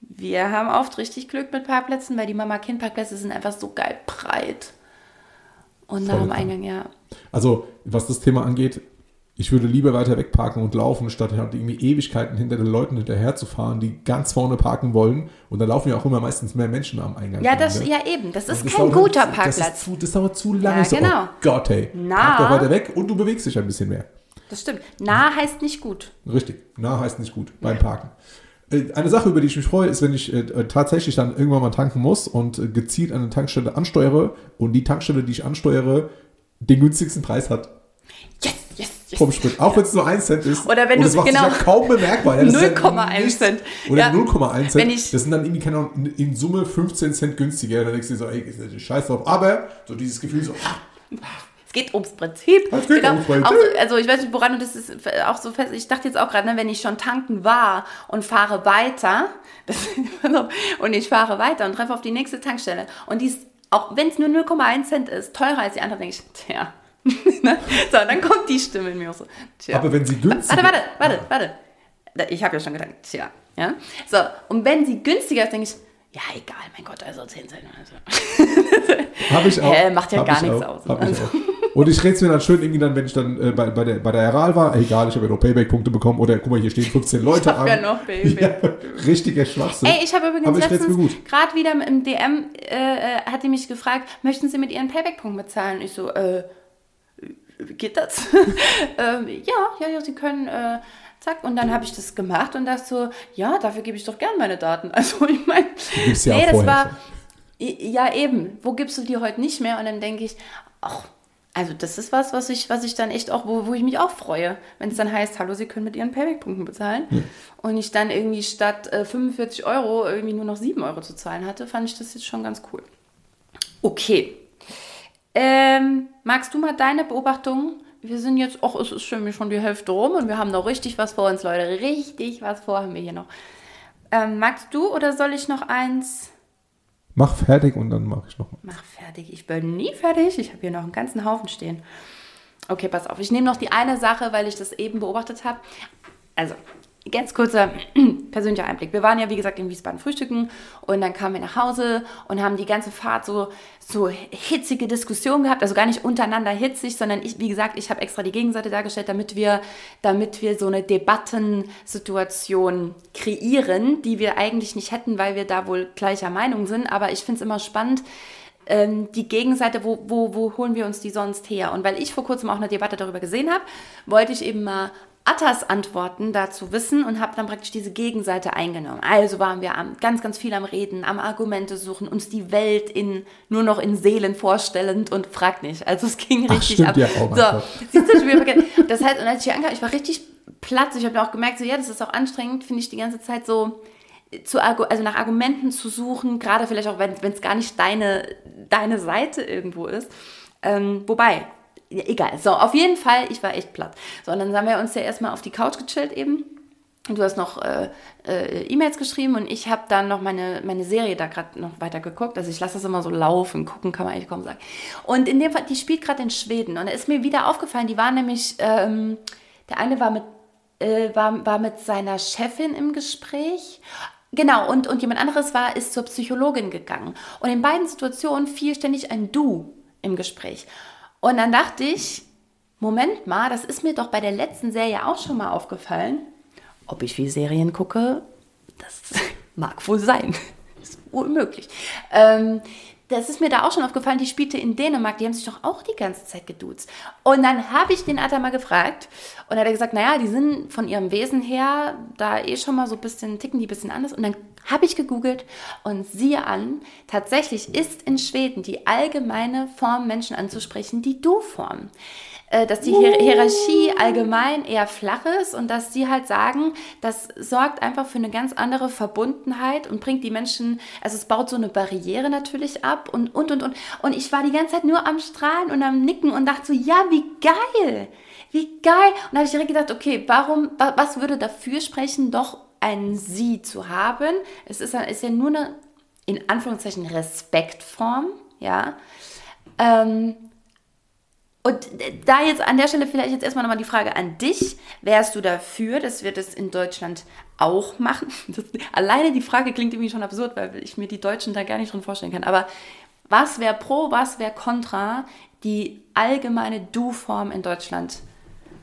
wir haben oft richtig Glück mit Parkplätzen, weil die Mama-Kind-Parkplätze sind einfach so geil breit. Und nach dem. Eingang, ja. Also, was das Thema angeht, ich würde lieber weiter wegparken und laufen, statt halt irgendwie Ewigkeiten hinter den Leuten hinterher zu fahren, die ganz vorne parken wollen. Und da laufen ja auch immer meistens mehr Menschen am Eingang. Ja, das, ne? ja eben, das ist Und kein dauert- guter Das, Parkplatz. ist zu, das dauert zu lange. Ja, so, genau. Oh Gott, hey. Na. Park doch weiter weg und du bewegst dich ein bisschen mehr. Das stimmt. Nah heißt nicht gut. Richtig. Nah heißt nicht gut beim Parken. Äh, Eine Sache, über die ich mich freue, ist, wenn ich äh, äh, tatsächlich dann irgendwann mal tanken muss und äh, gezielt eine Tankstelle ansteuere und die Tankstelle, die ich ansteuere, den günstigsten Preis hat yes. Vom Sprit. Auch wenn es nur 1 Cent ist. Oder wenn und du- das macht genau. ja kaum bemerkbar. Ja, das ist ja 0,1 nichts. Cent. Oder Ja. 0,1 Cent. Ich- das sind dann irgendwie, keine Ahnung, in Summe 15 Cent günstiger. Da denkst du dir so, ey, ist das scheiß drauf. Aber so dieses Gefühl so, ah, Es geht ums Prinzip. Es geht ums Prinzip. So- also ich weiß nicht, woran du das ist auch so fest. Ich dachte jetzt auch gerade, ne, wenn ich schon tanken war und fahre weiter, <laughs> und ich fahre weiter und treffe auf die nächste Tankstelle und die ist, auch wenn es nur 0,1 Cent ist, teurer als die andere, denke ich, tja. <laughs> Ne? so, dann kommt die Stimme in mir auch so. Tja. aber wenn sie günstig Warte, warte, warte, warte. Ich habe ja schon gedacht, tja. Ja? So, und wenn sie günstiger ist, denke ich, ja, egal, mein Gott, also 10 Cent. Also. Habe ich auch. Hä, macht ja gar ich nichts auch, aus. Ich Also. auch. Und ich rede es mir dann schön irgendwie dann, wenn ich dann äh, bei, bei, der, bei der Heral war, egal, ich habe ja noch Payback-Punkte bekommen oder guck mal, hier stehen 15 Leute hab an. ja noch <laughs> Payback. Ja, richtiger Schwachsinn. Ey, ich habe übrigens Aber ich letztens gerade wieder im DM äh, äh, hat die mich gefragt, möchten Sie mit Ihren Payback-Punkten bezahlen? Ich so, äh, geht das? <laughs> ähm, ja, ja, ja, Sie können, äh, zack. Und dann habe ich das gemacht und dachte so, ja, dafür gebe ich doch gern meine Daten. <laughs> Also ich meine, ja nee, das war, ja eben, wo gibst du die heute nicht mehr? Und dann denke ich, ach, also das ist was, was ich, was ich dann echt auch, wo, wo ich mich auch freue, wenn es dann heißt, hallo, Sie können mit Ihren Payback-Punkten bezahlen. Und ich dann irgendwie statt äh, 45 Euro irgendwie nur noch 7 Euro zu zahlen hatte, fand ich das jetzt schon ganz cool. Okay. Ähm, magst du mal deine Beobachtungen? Wir sind jetzt, ach, es ist schon schon die Hälfte rum und wir haben noch richtig was vor uns, Leute. Richtig was vor haben wir hier noch. Ähm, magst du oder soll ich noch eins? Mach fertig und dann mache ich nochmal. Mach fertig. Ich bin nie fertig. Ich habe hier noch einen ganzen Haufen stehen. Okay, pass auf. Ich nehme noch die eine Sache, weil ich das eben beobachtet habe. Also, ganz kurzer <clears throat> persönlicher Einblick. Wir waren ja, wie gesagt, in Wiesbaden frühstücken und dann kamen wir nach Hause und haben die ganze Fahrt so, so hitzige Diskussionen gehabt. Also gar nicht untereinander hitzig, sondern ich, wie gesagt, ich habe extra die Gegenseite dargestellt, damit wir, damit wir so eine Debattensituation kreieren, die wir eigentlich nicht hätten, weil wir da wohl gleicher Meinung sind. Aber ich finde es immer spannend, ähm, die Gegenseite, wo, wo, wo holen wir uns die sonst her? Und weil ich vor kurzem auch eine Debatte darüber gesehen habe, wollte ich eben mal Attas Antworten dazu wissen und habe dann praktisch diese Gegenseite eingenommen. Also waren wir am, ganz, ganz viel am Reden, am Argumente suchen, uns die Welt in, nur noch in Seelen vorstellend und frag nicht. Also es ging Ach, richtig stimmt ab. ja, oh so, siehst du, vergessen. Das heißt, und als ich hier ankam, ich war richtig platt. Ich habe auch gemerkt, so ja, das ist auch anstrengend, finde ich die ganze Zeit so zu, also nach Argumenten zu suchen, gerade vielleicht auch, wenn es gar nicht deine, deine Seite irgendwo ist. Ähm, wobei, ja, egal. So, auf jeden Fall, ich war echt platt. So, und dann haben wir uns ja erstmal auf die Couch gechillt eben. Du hast noch äh, äh, E-Mails geschrieben und ich habe dann noch meine, meine Serie da gerade noch weiter geguckt. Also ich lasse das immer so laufen, gucken kann man eigentlich kaum sagen. Und in dem Fall, die spielt gerade in Schweden und da ist mir wieder aufgefallen, die war nämlich, ähm, der eine war mit, äh, war, war mit seiner Chefin im Gespräch Genau, und, und jemand anderes war, ist zur Psychologin gegangen. Und in beiden Situationen fiel ständig ein Du im Gespräch. Und dann dachte ich, Moment mal, das ist mir doch bei der letzten Serie auch schon mal aufgefallen. Ob ich viel Serien gucke, das <laughs> mag wohl sein. <laughs> ist wohl möglich. Ähm, das ist mir da auch schon aufgefallen, die spielte in Dänemark, die haben sich doch auch die ganze Zeit geduzt. Und dann habe ich den Atta mal gefragt und er hat gesagt, naja, die sind von ihrem Wesen her da eh schon mal so ein bisschen, ticken die ein bisschen anders. Und dann habe ich gegoogelt und siehe an, tatsächlich ist in Schweden die allgemeine Form, Menschen anzusprechen, die Du-Form. Äh, dass die Hierarchie allgemein eher flach ist und dass sie halt sagen, das sorgt einfach für eine ganz andere Verbundenheit und bringt die Menschen, also es baut so eine Barriere natürlich ab und, und, und, und. Und ich war die ganze Zeit nur am Strahlen und am Nicken und dachte so, ja, wie geil, wie geil. Und da habe ich direkt gedacht, okay, warum, was würde dafür sprechen, doch ein Sie zu haben? Es ist, ist ja nur eine, in Anführungszeichen, Respektform, ja. Ähm, und da jetzt an der Stelle vielleicht jetzt erstmal nochmal die Frage an dich. Wärst du dafür, dass wir das in Deutschland auch machen? <laughs> Das, alleine die Frage klingt irgendwie schon absurd, weil ich mir die Deutschen da gar nicht drin vorstellen kann. Aber was wäre pro, was wäre contra, die allgemeine Du-Form in Deutschland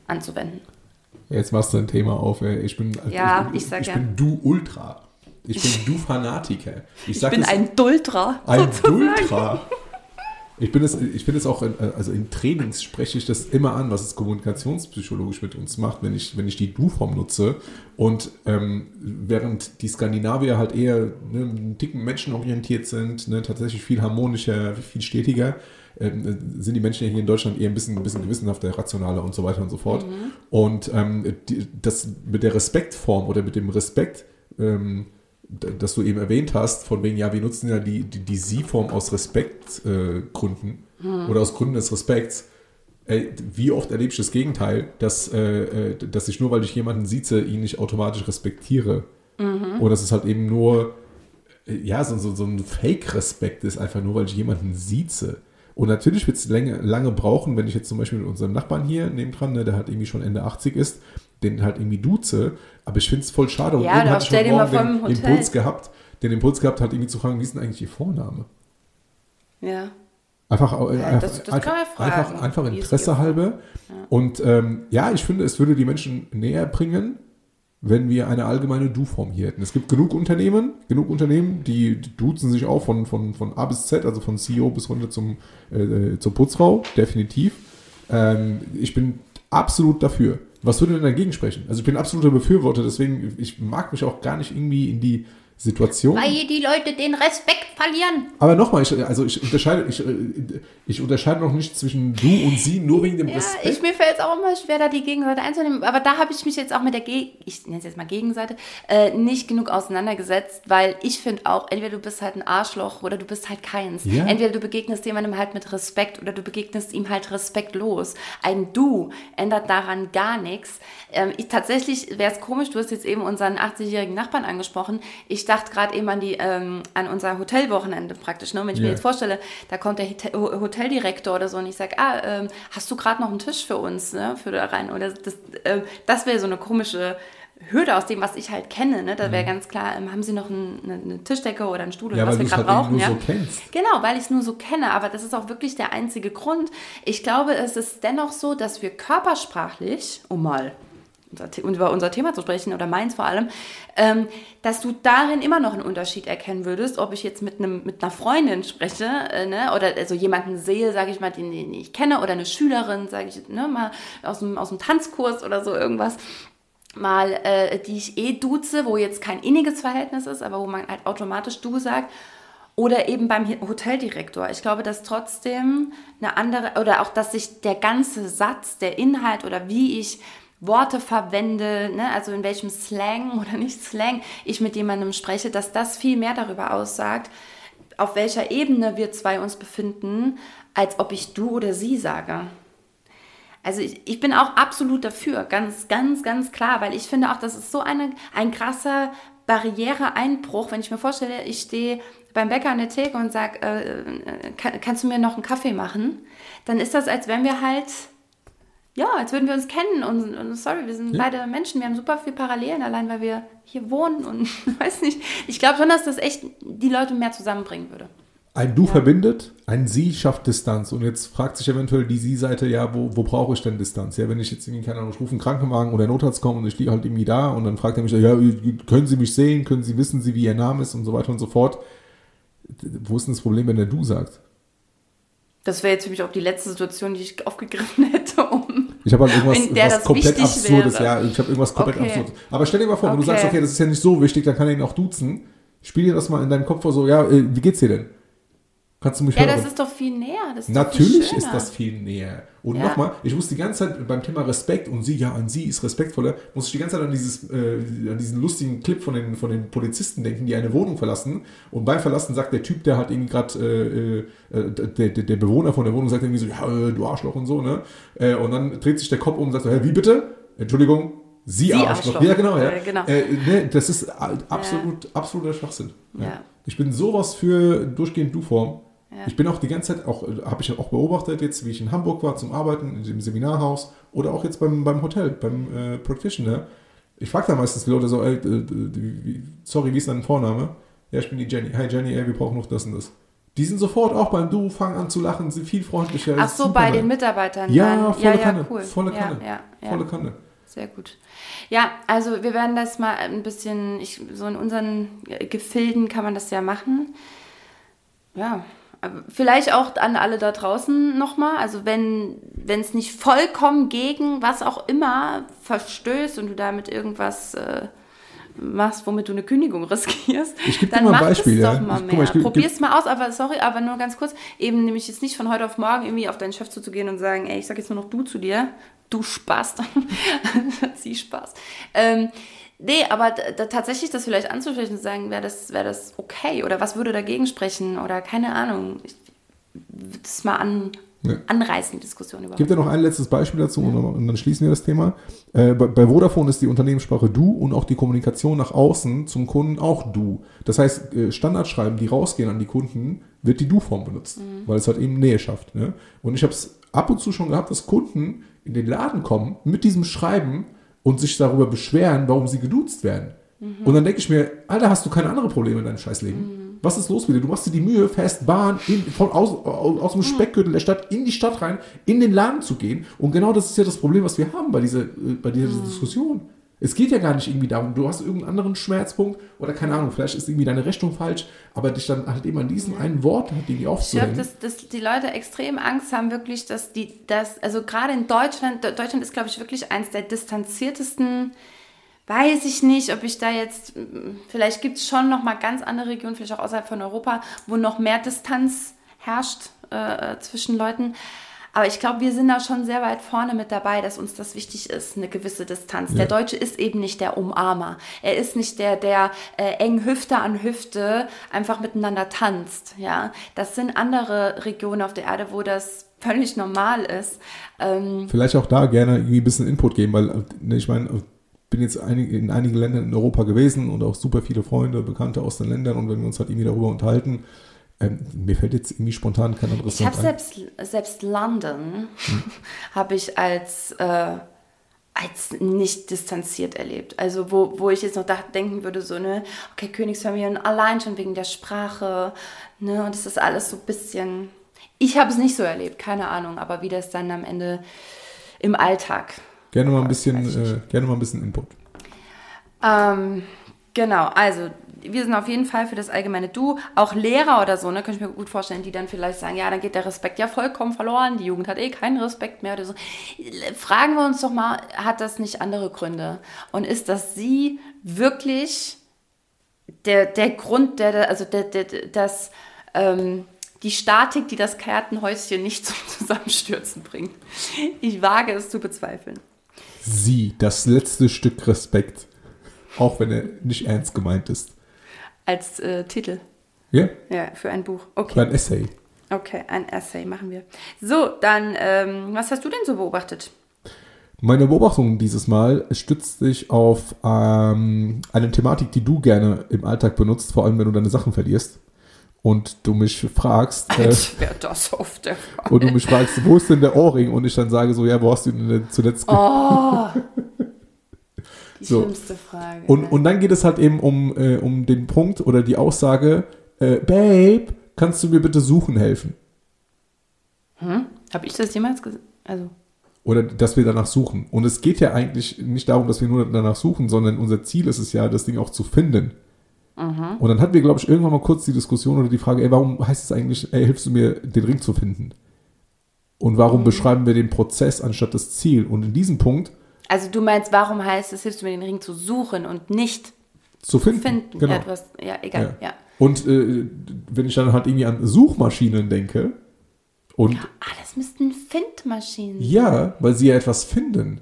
anzuwenden? Jetzt machst du ein Thema auf. Ich bin, ja, ich, ich, sag ich ja. bin Du-Ultra. Ich bin <laughs> Du-Fanatiker. Ich, ich bin ein Dultra. Ein Dultra. <laughs> Ich, bin es, ich finde es auch, in, also in Trainings spreche ich das immer an, was es kommunikationspsychologisch mit uns macht, wenn ich, wenn ich die Du-Form nutze. Und ähm, während die Skandinavier halt eher ne, einen Ticken menschenorientiert sind, ne, tatsächlich viel harmonischer, viel stetiger, ähm, sind die Menschen hier in Deutschland eher ein bisschen, ein bisschen gewissenhafter, rationaler und so weiter und so fort. Mhm. Und ähm, die, das mit der Respektform oder mit dem Respekt, ähm, das du eben erwähnt hast, von wegen, ja, wir nutzen ja die, die, die Sie-Form aus Respektgründen äh, hm. oder aus Gründen des Respekts. Ey, wie oft erlebe ich das Gegenteil, dass, äh, äh, dass ich nur, weil ich jemanden sieze, ihn nicht automatisch respektiere. Mhm. Oder dass es halt eben nur, äh, ja, so, so, so ein Fake-Respekt ist, einfach nur, weil ich jemanden sieze. Und natürlich wird es lange, lange brauchen, wenn ich jetzt zum Beispiel mit unserem Nachbarn hier nebendran, ne, der halt irgendwie schon Ende 80 ist, den halt irgendwie duze, aber ich finde es voll schade. Und ja, eben hatte ich heute Morgen den Impuls gehabt, den Impuls gehabt hat, irgendwie zu fragen, wie ist denn eigentlich Ihr Vorname? Ja. Einfach, äh, ja, das, das einfach, einfach, einfach, Interesse halber. Ja. Und ähm, ja, ich finde, es würde die Menschen näher bringen, wenn wir eine allgemeine Du-Form hier hätten. Es gibt genug Unternehmen, genug Unternehmen, die, die duzen sich auch von, von, von A bis Z, also von CEO bis runter zum, äh, zur Putzfrau, definitiv. Ähm, ich bin absolut dafür. Was würde denn dagegen sprechen? Also ich bin absoluter Befürworter, deswegen, ich mag mich auch gar nicht irgendwie in die Situation. Weil die Leute den Respekt verlieren. Aber nochmal, ich, also ich unterscheide, ich, ich unterscheide noch nicht zwischen du und sie, nur wegen dem ja, Respekt. Ich, mir fällt es auch immer schwer, da die Gegenseite einzunehmen. Aber da habe ich mich jetzt auch mit der, Ge ich nenne es jetzt mal Gegenseite, äh, nicht genug auseinandergesetzt, weil ich finde auch, entweder du bist halt ein Arschloch oder du bist halt keins. Ja. Entweder du begegnest jemandem halt mit Respekt oder du begegnest ihm halt respektlos. Ein Du ändert daran gar nichts. Ähm, ich, tatsächlich wäre es komisch, du hast jetzt eben unseren 80-jährigen Nachbarn angesprochen. Ich dachte gerade eben an, die, ähm, an unser Hotelwochenende praktisch. Ne? Wenn ich yeah. mir jetzt vorstelle, da kommt der Hoteldirektor oder so und ich sage, ah, ähm, hast du gerade noch einen Tisch für uns, ne? für da rein? Oder das, äh, das wäre so eine komische Hürde aus dem, was ich halt kenne. Ne? Da wäre mhm. ganz klar, ähm, haben Sie noch ein, eine, eine, Tischdecke oder einen Stuhl oder ja, was wir gerade halt brauchen? ja, so kennst. Genau, weil ich es nur so kenne. Aber das ist auch wirklich der einzige Grund. Ich glaube, es ist dennoch so, dass wir körpersprachlich, um mal über unser Thema zu sprechen oder meins vor allem, ähm, dass du darin immer noch einen Unterschied erkennen würdest, ob ich jetzt mit, einem, mit einer Freundin spreche äh, ne, oder also jemanden sehe, sage ich mal, den, den ich kenne oder eine Schülerin, sage ich ne, mal aus dem, aus dem Tanzkurs oder so irgendwas mal, äh, die ich eh duze, wo jetzt kein inniges Verhältnis ist, aber wo man halt automatisch du sagt. Oder eben beim Hoteldirektor. Ich glaube, dass trotzdem eine andere, oder auch, dass sich der ganze Satz, der Inhalt oder wie ich Worte verwende, ne, also in welchem Slang oder nicht Slang ich mit jemandem spreche, dass das viel mehr darüber aussagt, auf welcher Ebene wir zwei uns befinden, als ob ich du oder sie sage. Also ich, ich bin auch absolut dafür, ganz, ganz, ganz klar, weil ich finde auch, das ist so eine, ein krasser Barriereeinbruch, wenn ich mir vorstelle, ich stehe beim Bäcker an der Theke und sage, äh, kann, kannst du mir noch einen Kaffee machen? Dann ist das, als wenn wir halt ja, als würden wir uns kennen und, und sorry, wir sind Ja. beide Menschen, wir haben super viel Parallelen, allein weil wir hier wohnen und <laughs> weiß nicht. Ich glaube schon, dass das echt die Leute mehr zusammenbringen würde. Ein Du verbindet, ein Sie schafft Distanz. Und jetzt fragt sich eventuell die Sie-Seite, ja, wo, wo brauche ich denn Distanz? Ja, wenn ich jetzt irgendwie, keine Ahnung, ich rufe einen Krankenwagen oder Notarzt komme und ich liege halt irgendwie da und dann fragt er mich, ja, können Sie mich sehen? Können Sie wissen Sie, wie Ihr Name ist und so weiter und so fort. Wo ist denn das Problem, wenn der Du sagt? Das wäre jetzt für mich auch die letzte Situation, die ich aufgegriffen <laughs> hätte, um. Ich habe halt irgendwas, was komplett Absurdes, wäre. ja, ich habe irgendwas komplett Okay. Absurdes. Aber stell dir mal vor, wenn du Okay. sagst, okay, das ist ja nicht so wichtig, dann kann er ihn auch duzen. Spiel dir das mal in deinem Kopf vor, so, ja, äh, wie geht's dir denn? Kannst du mich Ja, hören? das ist doch viel näher. Ist viel Natürlich schöner. ist das viel näher. Und Ja. nochmal, ich muss die ganze Zeit beim Thema Respekt und sie, ja, an sie ist respektvoller, muss ich die ganze Zeit an, dieses, äh, an diesen lustigen Clip von den, von den Polizisten denken, die eine Wohnung verlassen. Und beim Verlassen sagt der Typ, der halt irgendwie gerade, äh, äh, der, der, Bewohner von der Wohnung sagt irgendwie so, ja, äh, du Arschloch und so, ne? Äh, und dann dreht sich der Kopf um und sagt so, hä, wie bitte? Entschuldigung, sie, Sie Arschloch. Arschloch. Ja, genau, ja. Äh, genau. Äh, ne, das ist absolut, absoluter Schwachsinn. Ja. Ich bin sowas für durchgehend Du-Form. Ja. Ich bin auch die ganze Zeit, auch habe ich auch beobachtet, jetzt wie ich in Hamburg war zum Arbeiten, in dem Seminarhaus oder auch jetzt beim, beim Hotel, beim äh, Practitioner. Ich frage da meistens die Leute so, ey, äh, sorry, wie ist dein Vorname? Ja, ich bin die Jenny. Hi Jenny, ey, wir brauchen noch das und das. Die sind sofort auch beim Du, fangen an zu lachen, sind viel freundlicher. Ach so, bei den Mitarbeitern. Ja, volle ja, Kanne, ja, cool. volle Kanne. Volle Kanne. Sehr gut. Ja, also wir werden das mal ein bisschen, ich, so in unseren Gefilden kann man das ja machen. Ja, vielleicht auch an alle da draußen nochmal. Also wenn es nicht vollkommen gegen was auch immer verstößt und du damit irgendwas äh, machst, womit du eine Kündigung riskierst, Ich geb dir dann mal mach Beispiel, es doch mal mehr. mal, Probier es mal aus, aber sorry, aber nur ganz kurz, eben nämlich jetzt nicht von heute auf morgen irgendwie auf deinen Chef zuzugehen und sagen, ey, ich sag jetzt nur noch du zu dir, du Spaß, <laughs> sie Spaß. Ähm, nee, aber da, tatsächlich das vielleicht anzusprechen und sagen, wäre das, wär das okay oder was würde dagegen sprechen oder keine Ahnung. Ich, das mal an, Ja. anreißen, die Diskussion überhaupt. Gibt ja noch ein letztes Beispiel dazu und, und dann schließen wir das Thema. Äh, bei, bei Vodafone ist die Unternehmenssprache du und auch die Kommunikation nach außen zum Kunden auch du. Das heißt, äh, Standardschreiben, die rausgehen an die Kunden, wird die Du-Form benutzt, weil es halt eben Nähe schafft. Ne? Und ich habe es ab und zu schon gehabt, dass Kunden in den Laden kommen mit diesem Schreiben und sich darüber beschweren, warum sie geduzt werden. Und dann denke ich mir, Alter, hast du keine anderen Probleme in deinem Scheißleben? Was ist los mit dir? Du machst dir die Mühe, fährst Bahn in, von aus, aus, aus dem Speckgürtel der Stadt in die Stadt rein, in den Laden zu gehen. Und genau das ist ja das Problem, was wir haben bei dieser, äh, bei dieser Diskussion. Es geht ja gar nicht irgendwie darum, du hast irgendeinen anderen Schmerzpunkt oder keine Ahnung, vielleicht ist irgendwie deine Rechnung falsch, aber dich dann halt eben an diesem einen Wort halt irgendwie Ich glaube, aufzuhängen. dass, dass die Leute extrem Angst haben, wirklich, dass die, dass, also gerade in Deutschland, De- Deutschland ist, glaube ich, wirklich eins der distanziertesten, weiß ich nicht, ob ich da jetzt, vielleicht gibt es schon nochmal ganz andere Regionen, vielleicht auch außerhalb von Europa, wo noch mehr Distanz herrscht äh, zwischen Leuten. Aber ich glaube, wir sind da schon sehr weit vorne mit dabei, dass uns das wichtig ist, eine gewisse Distanz. Der Deutsche ist eben nicht der Umarmer. Er ist nicht der, der äh, eng Hüfte an Hüfte einfach miteinander tanzt. Ja, das sind andere Regionen auf der Erde, wo das völlig normal ist. Ähm, Vielleicht auch da gerne irgendwie ein bisschen Input geben, weil äh, ich meine, äh, bin jetzt in einigen Ländern in Europa gewesen und auch super viele Freunde, Bekannte aus den Ländern und wenn wir uns halt irgendwie darüber unterhalten, ähm, mir fällt jetzt irgendwie spontan kein anderes ich habe selbst, selbst London habe ich als, äh, als nicht distanziert erlebt. Also wo, wo ich jetzt noch da denken würde, so, ne, okay, Königsfamilien, allein schon wegen der Sprache, ne, und es ist alles so ein bisschen, ich habe es nicht so erlebt, keine Ahnung, aber wie das dann am Ende im Alltag Gerne mal ein bisschen, äh, gerne mal ein bisschen Input. Ähm, genau, also wir sind auf jeden Fall für das allgemeine Du. Auch Lehrer oder so, ne, könnte ich mir gut vorstellen, die dann vielleicht sagen, ja, dann geht der Respekt ja vollkommen verloren, die Jugend hat eh keinen Respekt mehr oder so. Fragen wir uns doch mal, hat das nicht andere Gründe? Und ist das sie wirklich der, der Grund, der, also der, der- das, ähm, die Statik, die das Kartenhäuschen nicht <laughs> zum Zusammenstürzen bringt? Ich wage es zu bezweifeln. Sie, das letzte Stück Respekt, auch wenn er nicht ernst gemeint ist. Als äh, Titel. Ja, Ja, für ein Buch. Okay. für ein Essay. Okay, ein Essay machen wir. So, dann, ähm, was hast du denn so beobachtet? Meine Beobachtung dieses Mal stützt sich auf ähm, eine Thematik, die du gerne im Alltag benutzt, vor allem wenn du deine Sachen verlierst. und du mich fragst, äh, <laughs> wäre das auf der Fall. und du mich fragst, wo ist denn der Ohrring? Und ich dann sage so, ja, wo hast du ihn denn zuletzt Oh, <laughs> die So. schlimmste Frage. Und, und dann geht es halt eben um, äh, um den Punkt oder die Aussage, äh, Babe, kannst du mir bitte suchen helfen? Habe ich das jemals gesagt? Also, Oder dass wir danach suchen. Und es geht ja eigentlich nicht darum, dass wir nur danach suchen, sondern unser Ziel ist es ja, das Ding auch zu finden. Und dann hatten wir, glaube ich, irgendwann mal kurz die Diskussion oder die Frage, ey, warum heißt es eigentlich, ey, hilfst du mir, den Ring zu finden? Und warum beschreiben wir den Prozess anstatt das Ziel? Und in diesem Punkt also du meinst, warum heißt es, hilfst du mir den Ring zu suchen und nicht zu finden. finden? Genau. Ja, hast, ja egal, ja. Und äh, wenn ich dann halt irgendwie an Suchmaschinen denke, und Ah, das müssten Findmaschinen sein. ja, weil sie ja etwas finden.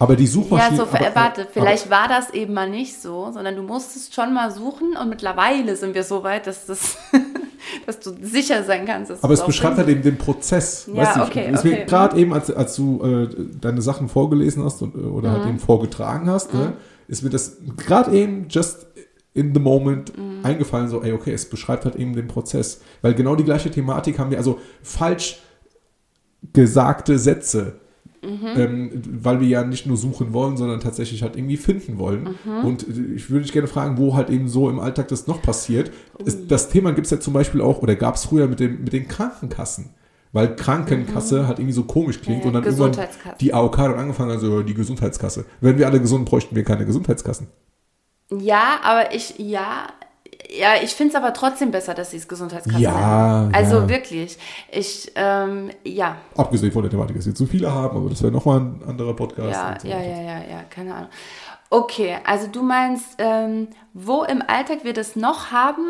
Aber die Ja, Suchmaschinen. so, aber, warte, aber- vielleicht war das eben mal nicht so, sondern du musstest schon mal suchen und mittlerweile sind wir so weit, dass, das, <laughs> dass du sicher sein kannst. Aber es beschreibt halt eben den Prozess. Ja, weißt du, okay, okay. Gerade eben, als, als du äh, deine Sachen vorgelesen hast und, äh, oder Mhm. halt eben vorgetragen hast, ne, ist mir das gerade eben just in the moment Mhm. eingefallen, so, ey, okay, es beschreibt halt eben den Prozess. Weil genau die gleiche Thematik haben wir, also falsch gesagte Sätze. Mhm. Ähm, weil wir ja nicht nur suchen wollen, sondern tatsächlich halt irgendwie finden wollen. Mhm. Und äh, ich würde dich gerne fragen, wo halt eben so im Alltag das noch passiert. Es, das Thema gibt es ja zum Beispiel auch, oder gab es früher mit, dem, mit den Krankenkassen. Weil Krankenkasse halt irgendwie so komisch klingt Mhm. Ja, und dann irgendwann die AOK dann angefangen hat, so die Gesundheitskasse. Wenn wir alle gesund, bräuchten wir keine Gesundheitskassen. Ja, aber ich, ja, ja, ich finde es aber trotzdem besser, dass sie es Gesundheitskasse Ja, nennen. Also ja. wirklich. Ich, ähm, ja, Abgesehen von der Thematik, dass wir zu viele haben, aber das wäre nochmal ein anderer Podcast. ja, so ja, ja, ja, ja, keine Ahnung. Okay, also du meinst, ähm, wo im Alltag wir das noch haben,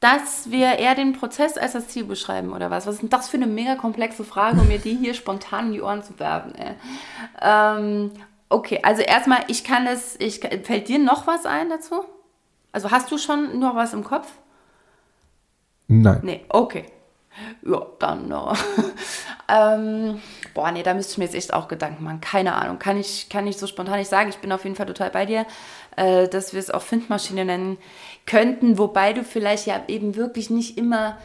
dass wir eher den Prozess als das Ziel beschreiben oder was? Was ist denn das für eine mega komplexe Frage, um mir die hier spontan in die Ohren zu werfen? Ey? Ähm, okay, also erstmal, ich kann es, ich, fällt dir noch was ein dazu? Also hast du schon noch was im Kopf? Nein. Nee, okay. Ja, dann. Äh, <laughs> ähm, boah, nee, da müsste ich mir jetzt echt auch Gedanken machen. Keine Ahnung. Kann ich, kann ich so spontan nicht sagen. Ich bin auf jeden Fall total bei dir, äh, dass wir es auch Findmaschine nennen könnten, wobei du vielleicht ja eben wirklich nicht immer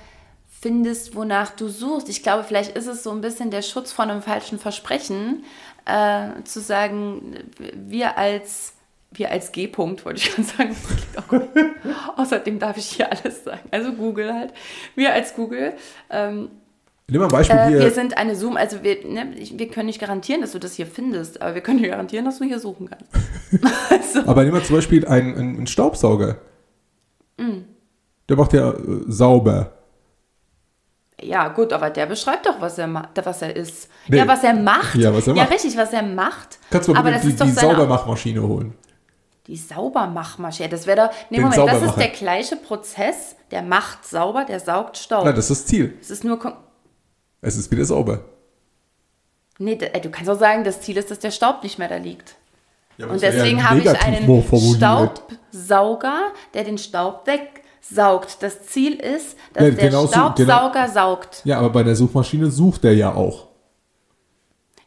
findest, wonach du suchst. Ich glaube, vielleicht ist es so ein bisschen der Schutz vor einem falschen Versprechen, äh, zu sagen, wir als wir als G-Punkt, wollte ich gerade sagen. Das klingt auch gut. <laughs> Außerdem darf ich hier alles sagen. Also Google halt. Wir als Google. Ähm, Nimm mal ein Beispiel äh, hier. wir sind eine Zoom, also wir, ne, wir können nicht garantieren, dass du das hier findest, aber wir können dir garantieren, dass du hier suchen kannst. <laughs> also, Aber nehmen wir zum Beispiel einen, einen, Staubsauger. Mm. Der macht ja äh, sauber. ja, gut, aber der beschreibt doch, was er, was er ist. Nee. Ja, was er macht. Ja, was er Ja, macht. richtig, was er macht. Kannst du mal aber die, die Saubermachmaschine holen? Die Saubermachmaschine. Das wäre doch. Nee, Den Moment, das ist der gleiche Prozess. Der macht sauber, der saugt Staub. Nein, das ist das Ziel. es ist nur. Es ist wieder sauber. Nee, äh, du kannst auch sagen, das Ziel ist, dass der Staub nicht mehr da liegt. Ja, Und deswegen ja habe ich einen. Staubsauger, der den Staub wegsaugt. Das Ziel ist, dass Ja, der genau so- Staubsauger saugt. Ja, aber bei der Suchmaschine sucht der ja auch.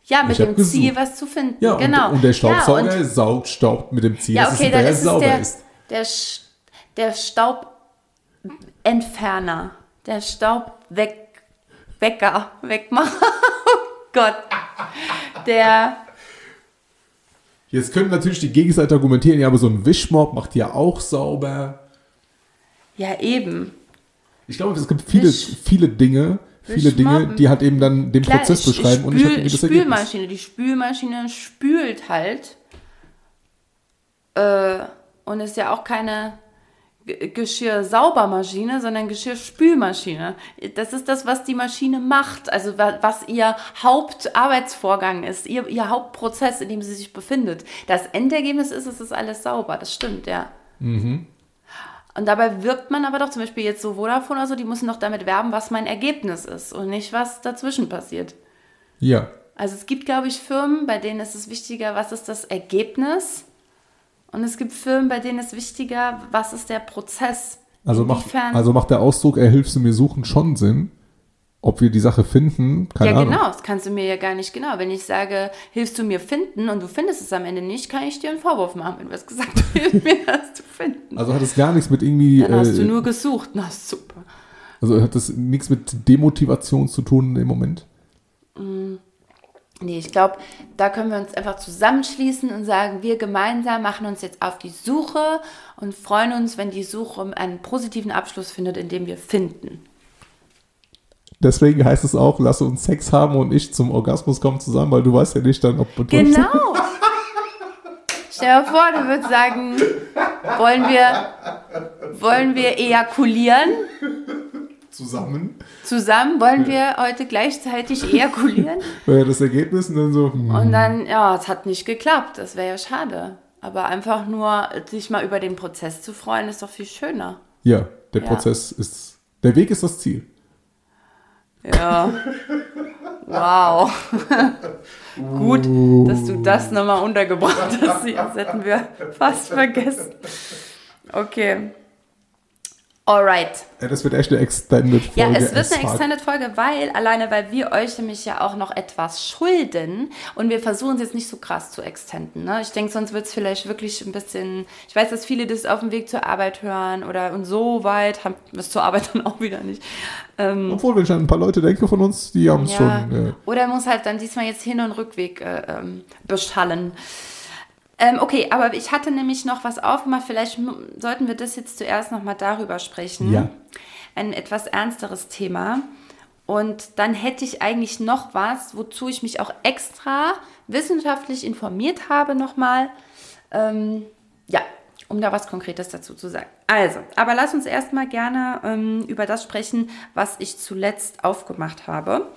Ja, mit dem gesucht. Ziel, was zu finden. Ja, genau. und, und der Staubsauger Ja, und, saugt Staub mit dem Ziel, ja dass es okay, ist es sauber der, ist. der, der Staubentferner. Der Staubwegwecker, Wegmacher. <laughs> oh Gott. Der, Jetzt können natürlich die Gegenseite argumentieren, ja, aber so ein Wischmob macht ja auch sauber. ja eben. Ich glaube, es gibt viele, Wisch- viele Dinge, viele Dinge, die halt eben dann den Klar, Prozess beschreiben und ich Spül, habe das Ergebnis. Spülmaschine. Die Spülmaschine spült halt. Äh, und ist ja auch keine Geschirrsaubermaschine, sondern Geschirrspülmaschine. Das ist das, was die Maschine macht. Also wa- was ihr Hauptarbeitsvorgang ist, ihr, ihr Hauptprozess, in dem sie sich befindet. Das Endergebnis ist, es ist alles sauber. Das stimmt, ja. Mhm. Und dabei wirkt man aber doch zum Beispiel jetzt so Vodafone oder so, die müssen doch damit werben, was mein Ergebnis ist und nicht, was dazwischen passiert. Ja. Also es gibt, glaube ich, Firmen, bei denen ist es wichtiger, was ist das Ergebnis. Und es gibt Firmen, bei denen ist wichtiger, was ist der Prozess. Also macht, also macht der Ausdruck, er hilfst du mir suchen, schon Sinn. Ob wir die Sache finden, keine ja, Ahnung. genau, das kannst du mir ja gar nicht genau. Wenn ich sage, hilfst du mir finden und du findest es am Ende nicht, kann ich dir einen Vorwurf machen, wenn du hast gesagt, <laughs> hilf mir das zu finden. Also hat es gar nichts mit irgendwie. Dann hast äh, du nur gesucht. Na super. Also hat das nichts mit Demotivation zu tun im Moment? Nee, ich glaube, da können wir uns einfach zusammenschließen und sagen, wir gemeinsam machen uns jetzt auf die Suche und freuen uns, wenn die Suche einen positiven Abschluss findet, indem wir finden. Deswegen heißt es auch, lass uns Sex haben und ich zum Orgasmus kommen zusammen, weil du weißt ja nicht dann, ob Genau. Stell dir vor, du würdest sagen, wollen wir, wollen wir ejakulieren? zusammen. Zusammen wollen wir heute gleichzeitig ejakulieren? <laughs> Wäre ja das Ergebnis und dann so. hm. Und dann, ja, es hat nicht geklappt. Das wäre ja schade. Aber einfach nur sich mal über den Prozess zu freuen, ist doch viel schöner. Ja, der Ja. Prozess ist. Der Weg ist das Ziel. Ja. Wow. <laughs> Gut, dass du das nochmal untergebracht hast. Das hätten wir fast vergessen. Okay. Alright. Ja, das wird echt eine Extended Folge. Ja, es wird eine fuck. Extended Folge, weil, alleine weil wir euch nämlich ja auch noch etwas schulden und wir versuchen es jetzt nicht so krass zu extenden. Ne? Ich denke, sonst wird es vielleicht wirklich ein bisschen, ich weiß, dass viele das auf dem Weg zur Arbeit hören oder und so weit haben wir es zur Arbeit <laughs> dann auch wieder nicht. Ähm, Obwohl, wenn ich an ein paar Leute denke von uns, die haben es ja. schon. Äh, Oder muss halt dann diesmal jetzt Hin- und Rückweg äh, ähm, beschallen. Ähm, okay, aber ich hatte nämlich noch was aufgemacht. Vielleicht sollten wir das jetzt zuerst nochmal darüber sprechen. Ja. Ein etwas ernsteres Thema. Und dann hätte ich eigentlich noch was, wozu ich mich auch extra wissenschaftlich informiert habe nochmal. Ähm, ja, um da was Konkretes dazu zu sagen. Also, aber lass uns erstmal gerne ähm, über das sprechen, was ich zuletzt aufgemacht habe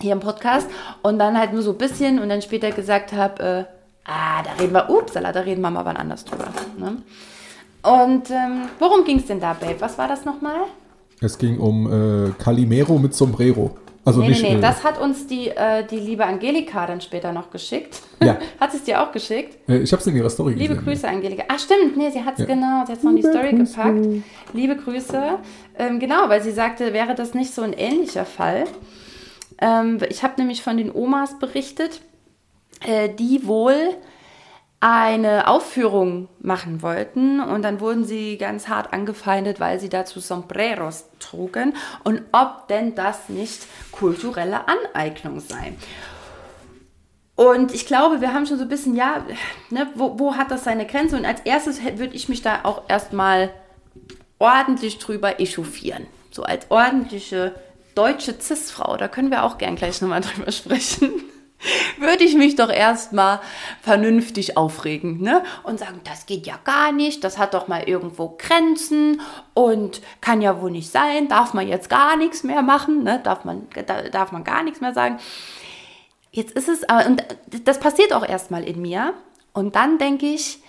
hier im Podcast und dann halt nur so ein bisschen und dann später gesagt habe, äh, ah, da reden wir, upsala, da reden wir mal wann anders drüber. Ne? Und ähm, worum ging es denn da, Babe? Was war das nochmal? es ging um äh, Calimero mit Sombrero. Also Nee, nicht. nee, nee, äh, das hat uns die, äh, die liebe Angelika dann später noch geschickt. Ja. <laughs> hat sie es dir auch geschickt? äh, ich habe es in ihrer Story Liebe gesehen. Grüße, Angelika. Ach, stimmt, nee, sie hat es Ja. genau, sie hat es noch in die Story gepackt. Liebe Grüße. Ähm, genau, weil sie sagte, wäre das nicht so ein ähnlicher Fall. Ähm, ich habe nämlich von den Omas berichtet, die wohl eine Aufführung machen wollten und dann wurden sie ganz hart angefeindet, weil sie dazu Sombreros trugen und ob denn das nicht kulturelle Aneignung sei. Und ich glaube, wir haben schon so ein bisschen, ja, ne, wo, wo hat das seine Grenze? Und als erstes würde ich mich da auch erstmal ordentlich drüber echauffieren. So als ordentliche deutsche Cis-Frau, da können wir auch gern gleich nochmal drüber sprechen. <laughs> Würde ich mich doch erstmal vernünftig aufregen ne? und sagen, das geht ja gar nicht, das hat doch mal irgendwo Grenzen und kann ja wohl nicht sein, darf man jetzt gar nichts mehr machen, ne? darf, man, da, darf man gar nichts mehr sagen. Jetzt ist es, aber- und das passiert auch erstmal in mir. Und dann denke ich,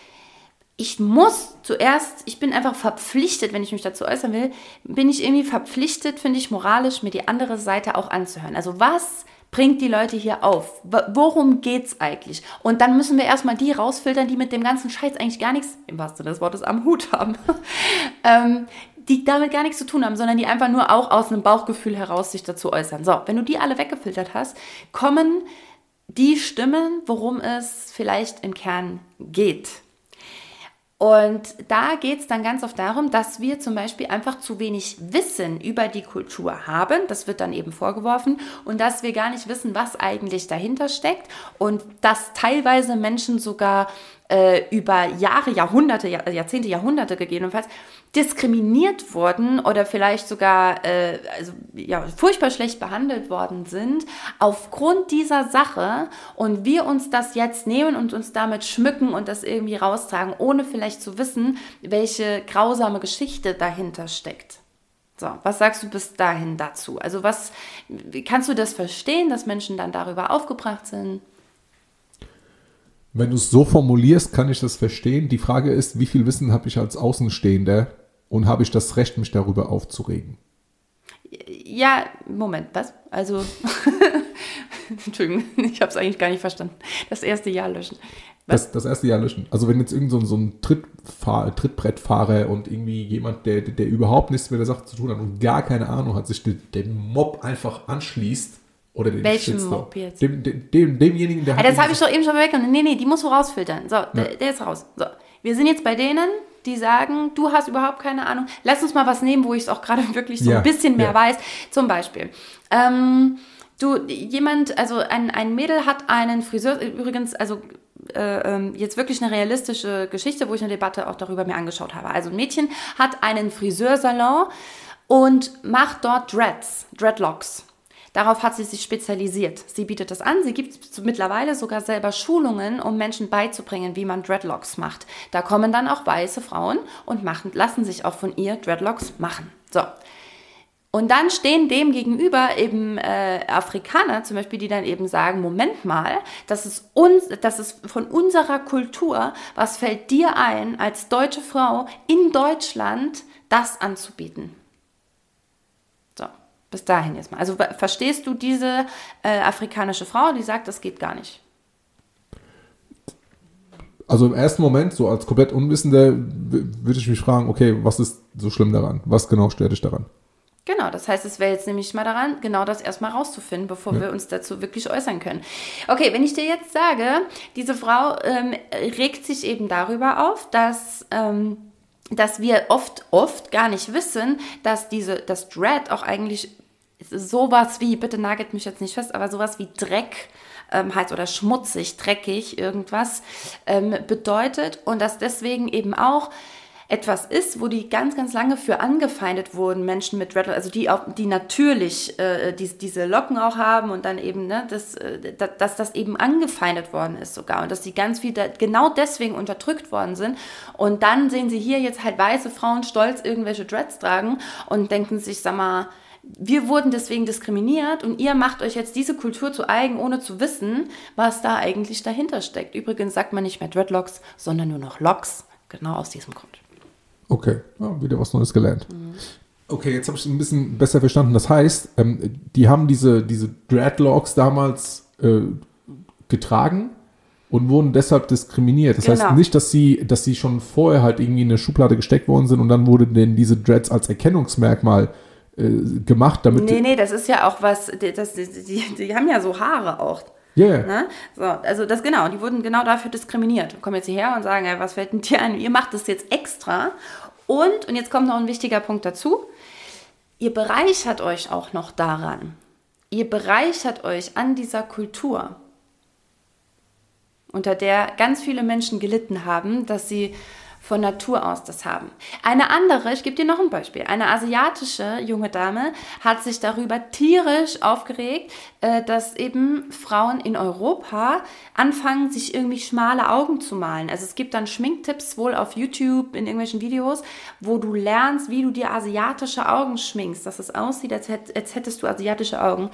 ich muss zuerst, ich bin einfach verpflichtet, wenn ich mich dazu äußern will, bin ich irgendwie verpflichtet, finde ich moralisch, mir die andere Seite auch anzuhören. Also was bringt die Leute hier auf? Wo- Worum geht's eigentlich? Und dann müssen wir erstmal die rausfiltern, die mit dem ganzen Scheiß eigentlich gar nichts, im wahrsten Sinne des Wortes, am Hut haben. <laughs> ähm, die damit gar nichts zu tun haben, sondern die einfach nur auch aus einem Bauchgefühl heraus sich dazu äußern. So, wenn du die alle weggefiltert hast, kommen die Stimmen, worum es vielleicht im Kern geht. Und da geht es dann ganz oft darum, dass wir zum Beispiel einfach zu wenig Wissen über die Kultur haben. Das wird dann eben vorgeworfen. Und dass wir gar nicht wissen, was eigentlich dahinter steckt. Und dass teilweise Menschen sogar äh, über Jahre, Jahrhunderte, Jahr, Jahrzehnte, Jahrhunderte gegebenenfalls diskriminiert wurden oder vielleicht sogar äh, also, ja, furchtbar schlecht behandelt worden sind aufgrund dieser Sache und wir uns das jetzt nehmen und uns damit schmücken und das irgendwie raustragen, ohne vielleicht zu wissen, welche grausame Geschichte dahinter steckt. So, was sagst du bis dahin dazu? Also was kannst du das verstehen, dass Menschen dann darüber aufgebracht sind? Wenn du es so formulierst, kann ich das verstehen. Die Frage ist, wie viel Wissen habe ich als Außenstehender und habe ich das Recht, mich darüber aufzuregen? Ja, Moment, was? Also, <laughs> Entschuldigung, ich habe es eigentlich gar nicht verstanden. Das erste Jahr löschen. Das, das erste Jahr löschen. Also wenn jetzt irgend so ein, so ein Trittfahr Trittbrettfahrer und irgendwie jemand, der, der überhaupt nichts mit der Sache zu tun hat und gar keine Ahnung hat, sich den Mob einfach anschließt oder den Welchen Shitstorm. Mob jetzt? Dem, dem, dem, demjenigen, der Ah, das habe ich doch eben schon weggenommen. Nee, nee, die muss so rausfiltern. So, der, der ist raus. So, wir sind jetzt bei denen, die sagen, du hast überhaupt keine Ahnung. Lass uns mal was nehmen, wo ich es auch gerade <laughs> wirklich so Ja, ein bisschen mehr ja. weiß. Zum Beispiel. Ähm, du, jemand, also ein, ein Mädel hat einen Friseur, übrigens, also äh, ähm, jetzt wirklich eine realistische Geschichte, wo ich eine Debatte auch darüber mir angeschaut habe. Also ein Mädchen hat einen Friseursalon und macht dort Dreads, Dreadlocks. Darauf hat sie sich spezialisiert. Sie bietet das an. Sie gibt mittlerweile sogar selber Schulungen, um Menschen beizubringen, wie man Dreadlocks macht. Da kommen dann auch weiße Frauen und machen, lassen sich auch von ihr Dreadlocks machen. So. Und dann stehen dem gegenüber eben äh, Afrikaner zum Beispiel, die dann eben sagen, Moment mal, das ist, uns, das ist von unserer Kultur, was fällt dir ein, als deutsche Frau in Deutschland das anzubieten? Bis dahin jetzt mal. Also ver- verstehst du diese äh, afrikanische Frau, die sagt, das geht gar nicht? Also im ersten Moment, so als komplett Unwissender, w- würde ich mich fragen, okay, was ist so schlimm daran? Was genau stört dich daran? Genau, das heißt, es wäre jetzt nämlich mal daran, genau das erstmal rauszufinden, bevor wir uns dazu wirklich äußern können. Okay, wenn ich dir jetzt sage, diese Frau ähm, regt sich eben darüber auf, dass, ähm, dass wir oft, oft gar nicht wissen, dass diese, das Dread auch eigentlich sowas wie, bitte nagelt mich jetzt nicht fest, aber sowas wie Dreck ähm, halt oder schmutzig, dreckig, irgendwas ähm, bedeutet und dass deswegen eben auch etwas ist, wo die ganz, ganz lange für angefeindet wurden, Menschen mit Dreadlock, also die auch, die natürlich äh, die, diese Locken auch haben und dann eben, ne, das, äh, da- dass das eben angefeindet worden ist sogar und dass sie ganz viel da, genau deswegen unterdrückt worden sind. Und dann sehen sie hier jetzt halt weiße Frauen stolz irgendwelche Dreads tragen und denken sich, sag mal, wir wurden deswegen diskriminiert und ihr macht euch jetzt diese Kultur zu eigen, ohne zu wissen, was da eigentlich dahinter steckt. Übrigens sagt man nicht mehr Dreadlocks, sondern nur noch Locks, genau aus diesem Grund. Okay, ja, wieder was Neues gelernt. Okay, jetzt habe ich es ein bisschen besser verstanden. Das heißt, ähm, die haben diese, diese Dreadlocks damals äh, getragen und wurden deshalb diskriminiert. Das heißt Genau. nicht, dass sie, dass sie schon vorher halt irgendwie in eine Schublade gesteckt worden sind und dann wurde denn diese Dreads als Erkennungsmerkmal äh, gemacht, damit. Nee, nee, das ist ja auch was, die- das, die, die, die haben ja so Haare auch. Ja, ja. Ne? So, also das genau, die wurden genau dafür diskriminiert. Kommen jetzt hierher und sagen, ey, was fällt denn dir ein? Ihr macht das jetzt extra. Und, und jetzt kommt noch ein wichtiger Punkt dazu, ihr bereichert euch auch noch daran. Ihr bereichert euch an dieser Kultur, unter der ganz viele Menschen gelitten haben, dass sie von Natur aus das haben. Eine andere, ich gebe dir noch ein Beispiel, eine asiatische junge Dame hat sich darüber tierisch aufgeregt, dass eben Frauen in Europa anfangen, sich irgendwie schmale Augen zu malen. Also es gibt dann Schminktipps wohl auf YouTube in irgendwelchen Videos, wo du lernst, wie du dir asiatische Augen schminkst, dass es aussieht, als hättest du asiatische Augen.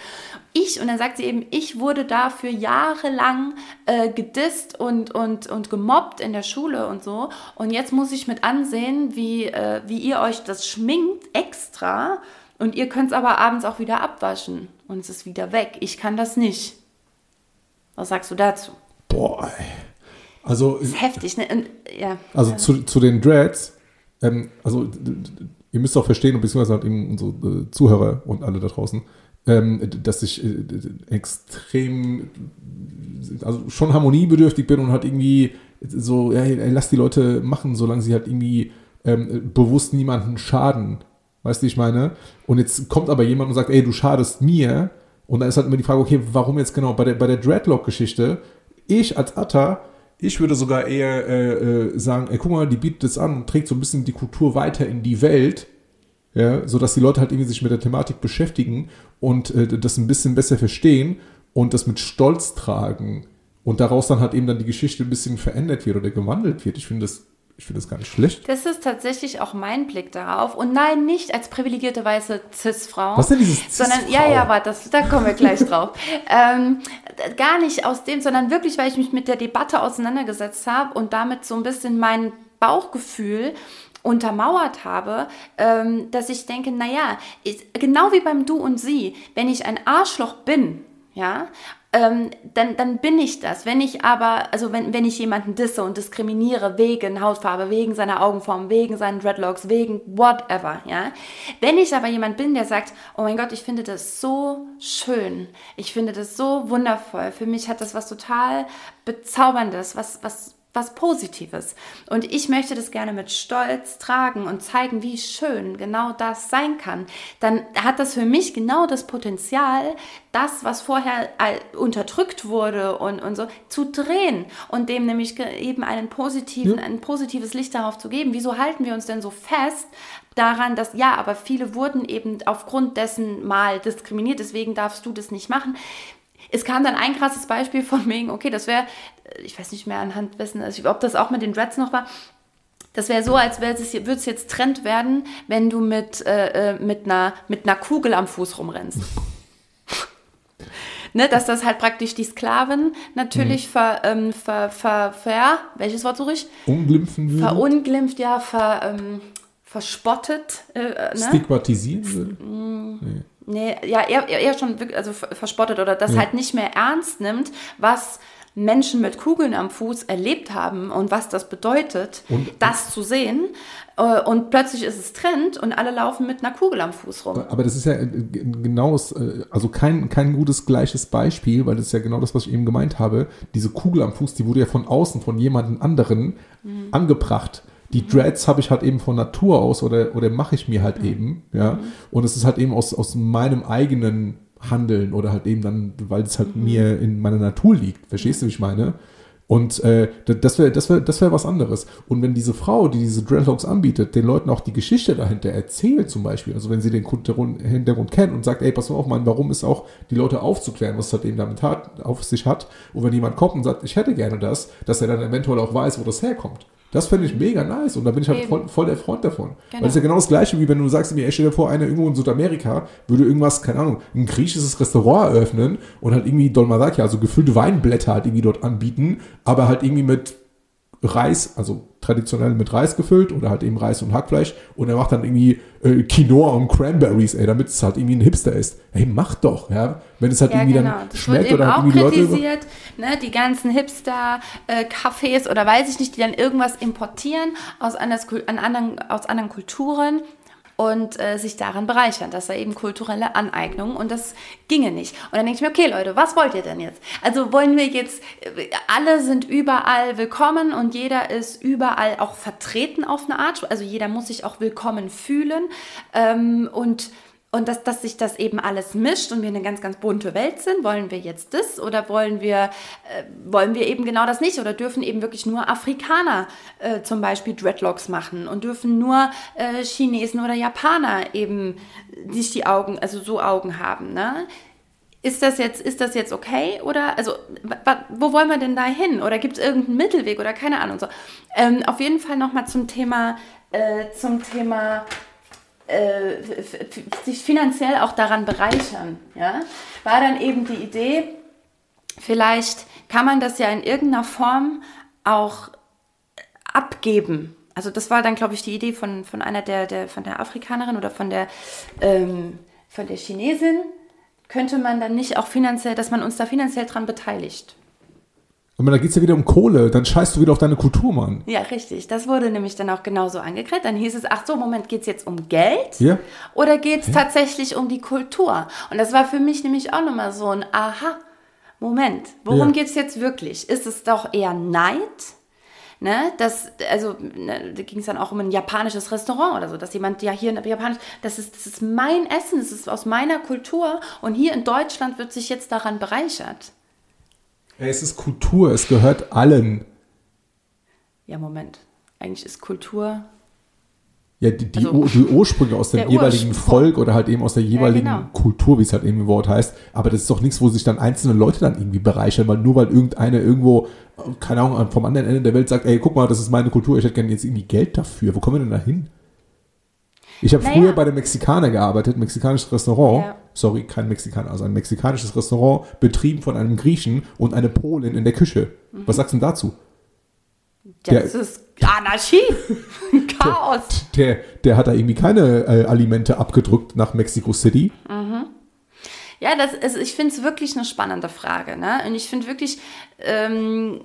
Ich, und dann sagt sie eben, ich wurde dafür jahrelang äh, gedisst und, und, und gemobbt in der Schule und so. Und jetzt muss ich mit ansehen, wie, äh, wie ihr euch das schminkt extra und ihr könnt es aber abends auch wieder abwaschen und es ist wieder weg. Ich kann das nicht. Was sagst du dazu? Boah, ey. Also, Das ist heftig, ne? Und, ja. also zu, zu den Dreads, ähm, also ihr müsst auch verstehen, beziehungsweise halt eben unsere äh, Zuhörer und alle da draußen, ähm, dass ich äh, extrem, also schon harmoniebedürftig bin und halt irgendwie so, ja, lass die Leute machen, solange sie halt irgendwie ähm, bewusst niemanden schaden. Weißt du, ich meine? Und jetzt kommt aber jemand und sagt, ey, du schadest mir. Und dann ist halt immer die Frage, okay, warum jetzt genau? Bei der, bei der Dreadlock-Geschichte, ich als Atta, ich würde sogar eher äh, äh, sagen, ey, guck mal, die bietet es an und trägt so ein bisschen die Kultur weiter in die Welt, ja, sodass die Leute halt irgendwie sich mit der Thematik beschäftigen und äh, das ein bisschen besser verstehen und das mit Stolz tragen und daraus dann halt eben dann die Geschichte ein bisschen verändert wird oder gewandelt wird. Ich finde das, ich finde das gar nicht schlecht. Das ist tatsächlich auch mein Blick darauf. Und nein, nicht als privilegierte weiße Cis-Frau. Was denn dieses Sondern, Cis-Frau? ja, ja, warte, das, da kommen wir gleich <laughs> drauf. Ähm, gar nicht aus dem, sondern wirklich, weil ich mich mit der Debatte auseinandergesetzt habe und damit so ein bisschen mein Bauchgefühl untermauert habe, ähm, dass ich denke, naja, ist, genau wie beim Du und Sie, wenn ich ein Arschloch bin, ja, ähm, dann, dann bin ich das. Wenn ich aber, also wenn, wenn ich jemanden disse und diskriminiere wegen Hautfarbe, wegen seiner Augenform, wegen seinen Dreadlocks, wegen whatever, ja. Wenn ich aber jemand bin, der sagt, oh mein Gott, ich finde das so schön, ich finde das so wundervoll, für mich hat das was total Bezauberndes, was, was, was Positives. Und ich möchte das gerne mit Stolz tragen und zeigen, wie schön genau das sein kann. Dann hat das für mich genau das Potenzial, das, was vorher unterdrückt wurde und, und so, zu drehen und dem nämlich eben einen positiven, ja. ein positives Licht darauf zu geben. Wieso halten wir uns denn so fest daran, dass ja, aber viele wurden eben aufgrund dessen mal diskriminiert, deswegen darfst du das nicht machen. Es kam dann ein krasses Beispiel von wegen, okay, das wäre, ich weiß nicht mehr anhand dessen, also ob das auch mit den Dreads noch war, das wäre so, als würde es jetzt Trend werden, wenn du mit, äh, äh, mit, einer, mit einer Kugel am Fuß rumrennst. <laughs> ne, dass das halt praktisch die Sklaven natürlich mhm. ver, ähm, ver, ver, ver, welches Wort suche ich? Unglimpfen würde? Verunglimpft, ja, ver, ähm, verspottet. Äh, äh ne? Stigmatisieren würde? Mm, nee. Nee, ja, eher, eher schon also verspottet oder das ja. halt nicht mehr ernst nimmt, was Menschen mit Kugeln am Fuß erlebt haben und was das bedeutet, und, das zu sehen. Äh, und plötzlich ist es Trend und alle laufen mit einer Kugel am Fuß rum. Aber das ist ja genau also kein, kein gutes gleiches Beispiel, weil das ist ja genau das, was ich eben gemeint habe. Diese Kugel am Fuß, die wurde ja von außen, von jemandem anderen mhm. angebracht die Dreads habe ich halt eben von Natur aus oder, oder mache ich mir halt mhm. eben, ja. Mhm. Und es ist halt eben aus, aus meinem eigenen Handeln oder halt eben dann, weil es halt mhm. mir in meiner Natur liegt. Verstehst du, wie ich meine? Und äh, das wäre das wär, das wär was anderes. Und wenn diese Frau, die diese Dreadlocks anbietet, den Leuten auch die Geschichte dahinter erzählt zum Beispiel, also wenn sie den Hintergrund kennt und sagt, ey, pass mal auf, mein Warum ist auch, die Leute aufzuklären, was es halt eben damit hat, auf sich hat. Und wenn jemand kommt und sagt, ich hätte gerne das, dass er dann eventuell auch weiß, wo das herkommt. Das fände ich mega nice und da bin ich halt voll, voll, der Freund davon. Genau. Weil es ist ja genau das gleiche, wie wenn du sagst mir, stell dir vor, einer irgendwo in Südamerika würde irgendwas, keine Ahnung, ein griechisches Restaurant eröffnen und halt irgendwie Dolmadakia, also gefüllte Weinblätter halt irgendwie dort anbieten, aber halt irgendwie mit Reis, also traditionell mit Reis gefüllt oder halt eben Reis und Hackfleisch und er macht dann irgendwie äh, Quinoa und Cranberries, ey, damit es halt irgendwie ein Hipster ist. Ey, mach doch, ja. Wenn es halt ja, irgendwie genau. dann das schmeckt oder halt irgendwie kritisiert, Leute. Ne, die ganzen Hipster-Cafés äh, oder weiß ich nicht, die dann irgendwas importieren aus, anders, an anderen, aus anderen Kulturen und äh, sich daran bereichern. Das war eben kulturelle Aneignung und das ginge nicht. Und dann denke ich mir, okay Leute, was wollt ihr denn jetzt? Also wollen wir jetzt, äh, alle sind überall willkommen und jeder ist überall auch vertreten auf eine Art. Also jeder muss sich auch willkommen fühlen ähm, und und dass, dass sich das eben alles mischt und wir eine ganz, ganz bunte Welt sind. Wollen wir jetzt das oder wollen wir, äh, wollen wir eben genau das nicht oder dürfen eben wirklich nur Afrikaner äh, zum Beispiel Dreadlocks machen und dürfen nur äh, Chinesen oder Japaner eben nicht die Augen, also so Augen haben. Ne? Ist das jetzt, ist das jetzt okay? Oder also wo wollen wir denn da hin? Oder gibt es irgendeinen Mittelweg oder keine Ahnung so? Ähm, auf jeden Fall nochmal zum Thema, äh, zum Thema äh, sich finanziell auch daran bereichern, ja, war dann eben die Idee, vielleicht kann man das ja in irgendeiner Form auch abgeben. Also das war dann, glaube ich, die Idee von, von einer der, der, von der Afrikanerin oder von der, ähm, von der Chinesin. Könnte man dann nicht auch finanziell, dass man uns da finanziell dran beteiligt? Aber da geht es ja wieder um Kohle, dann scheißt du wieder auf deine Kultur, Mann. Ja, richtig. Das wurde nämlich dann auch genauso angekriegt. Dann hieß es, ach so, Moment, geht es jetzt um Geld? Ja. Oder geht es ja. tatsächlich um die Kultur? Und das war für mich nämlich auch nochmal so ein Aha, Moment, worum ja. geht es jetzt wirklich? Ist es doch eher Neid? Ne, das, also, ne, da ging es dann auch um ein japanisches Restaurant oder so, dass jemand ja hier in Japanisch, das ist, das ist mein Essen, das ist aus meiner Kultur und hier in Deutschland wird sich jetzt daran bereichert. Es ist Kultur, es gehört allen. Ja, Moment. Eigentlich ist Kultur. Ja, die, die, also, die Ursprünge aus dem jeweiligen Ursprung. Volk oder halt eben aus der jeweiligen ja, genau. Kultur, wie es halt eben im Wort heißt. Aber das ist doch nichts, wo sich dann einzelne Leute dann irgendwie bereichern, weil nur weil irgendeiner irgendwo, keine Ahnung, vom anderen Ende der Welt sagt, ey, guck mal, das ist meine Kultur, ich hätte gerne jetzt irgendwie Geld dafür. Wo kommen wir denn da hin? Ich habe naja. früher bei der Mexikaner gearbeitet, mexikanisches Restaurant. Ja. Sorry, kein Mexikaner, also ein mexikanisches Restaurant, betrieben von einem Griechen und eine Polin in der Küche. Mhm. Was sagst du denn dazu? Das der, ist Anarchie, <laughs> Chaos. Der, der, der, hat da irgendwie keine äh, Alimente abgedrückt nach Mexico City. Mhm. Ja, das ist, ich finde es wirklich eine spannende Frage. Ne? Und ich finde wirklich, ähm,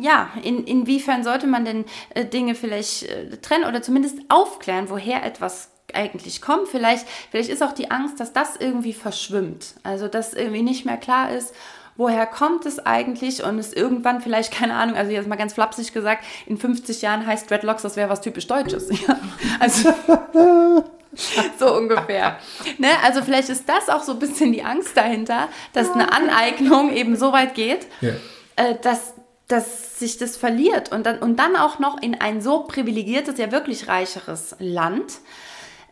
ja, in, inwiefern sollte man denn äh, Dinge vielleicht äh, trennen oder zumindest aufklären, woher etwas eigentlich kommt. Vielleicht, vielleicht ist auch die Angst, dass das irgendwie verschwimmt. Also dass irgendwie nicht mehr klar ist, woher kommt es eigentlich und ist irgendwann vielleicht, <laughs> keine Ahnung, also jetzt mal ganz flapsig gesagt, in 50 Jahren heißt Dreadlocks, das wäre was typisch Deutsches. <laughs> Ja? Also <laughs> so ungefähr. Ne? Also vielleicht ist das auch so ein bisschen die Angst dahinter, dass eine Aneignung eben so weit geht, Ja. äh, dass, dass sich das verliert und dann, und dann auch noch in ein so privilegiertes, ja wirklich reicheres Land.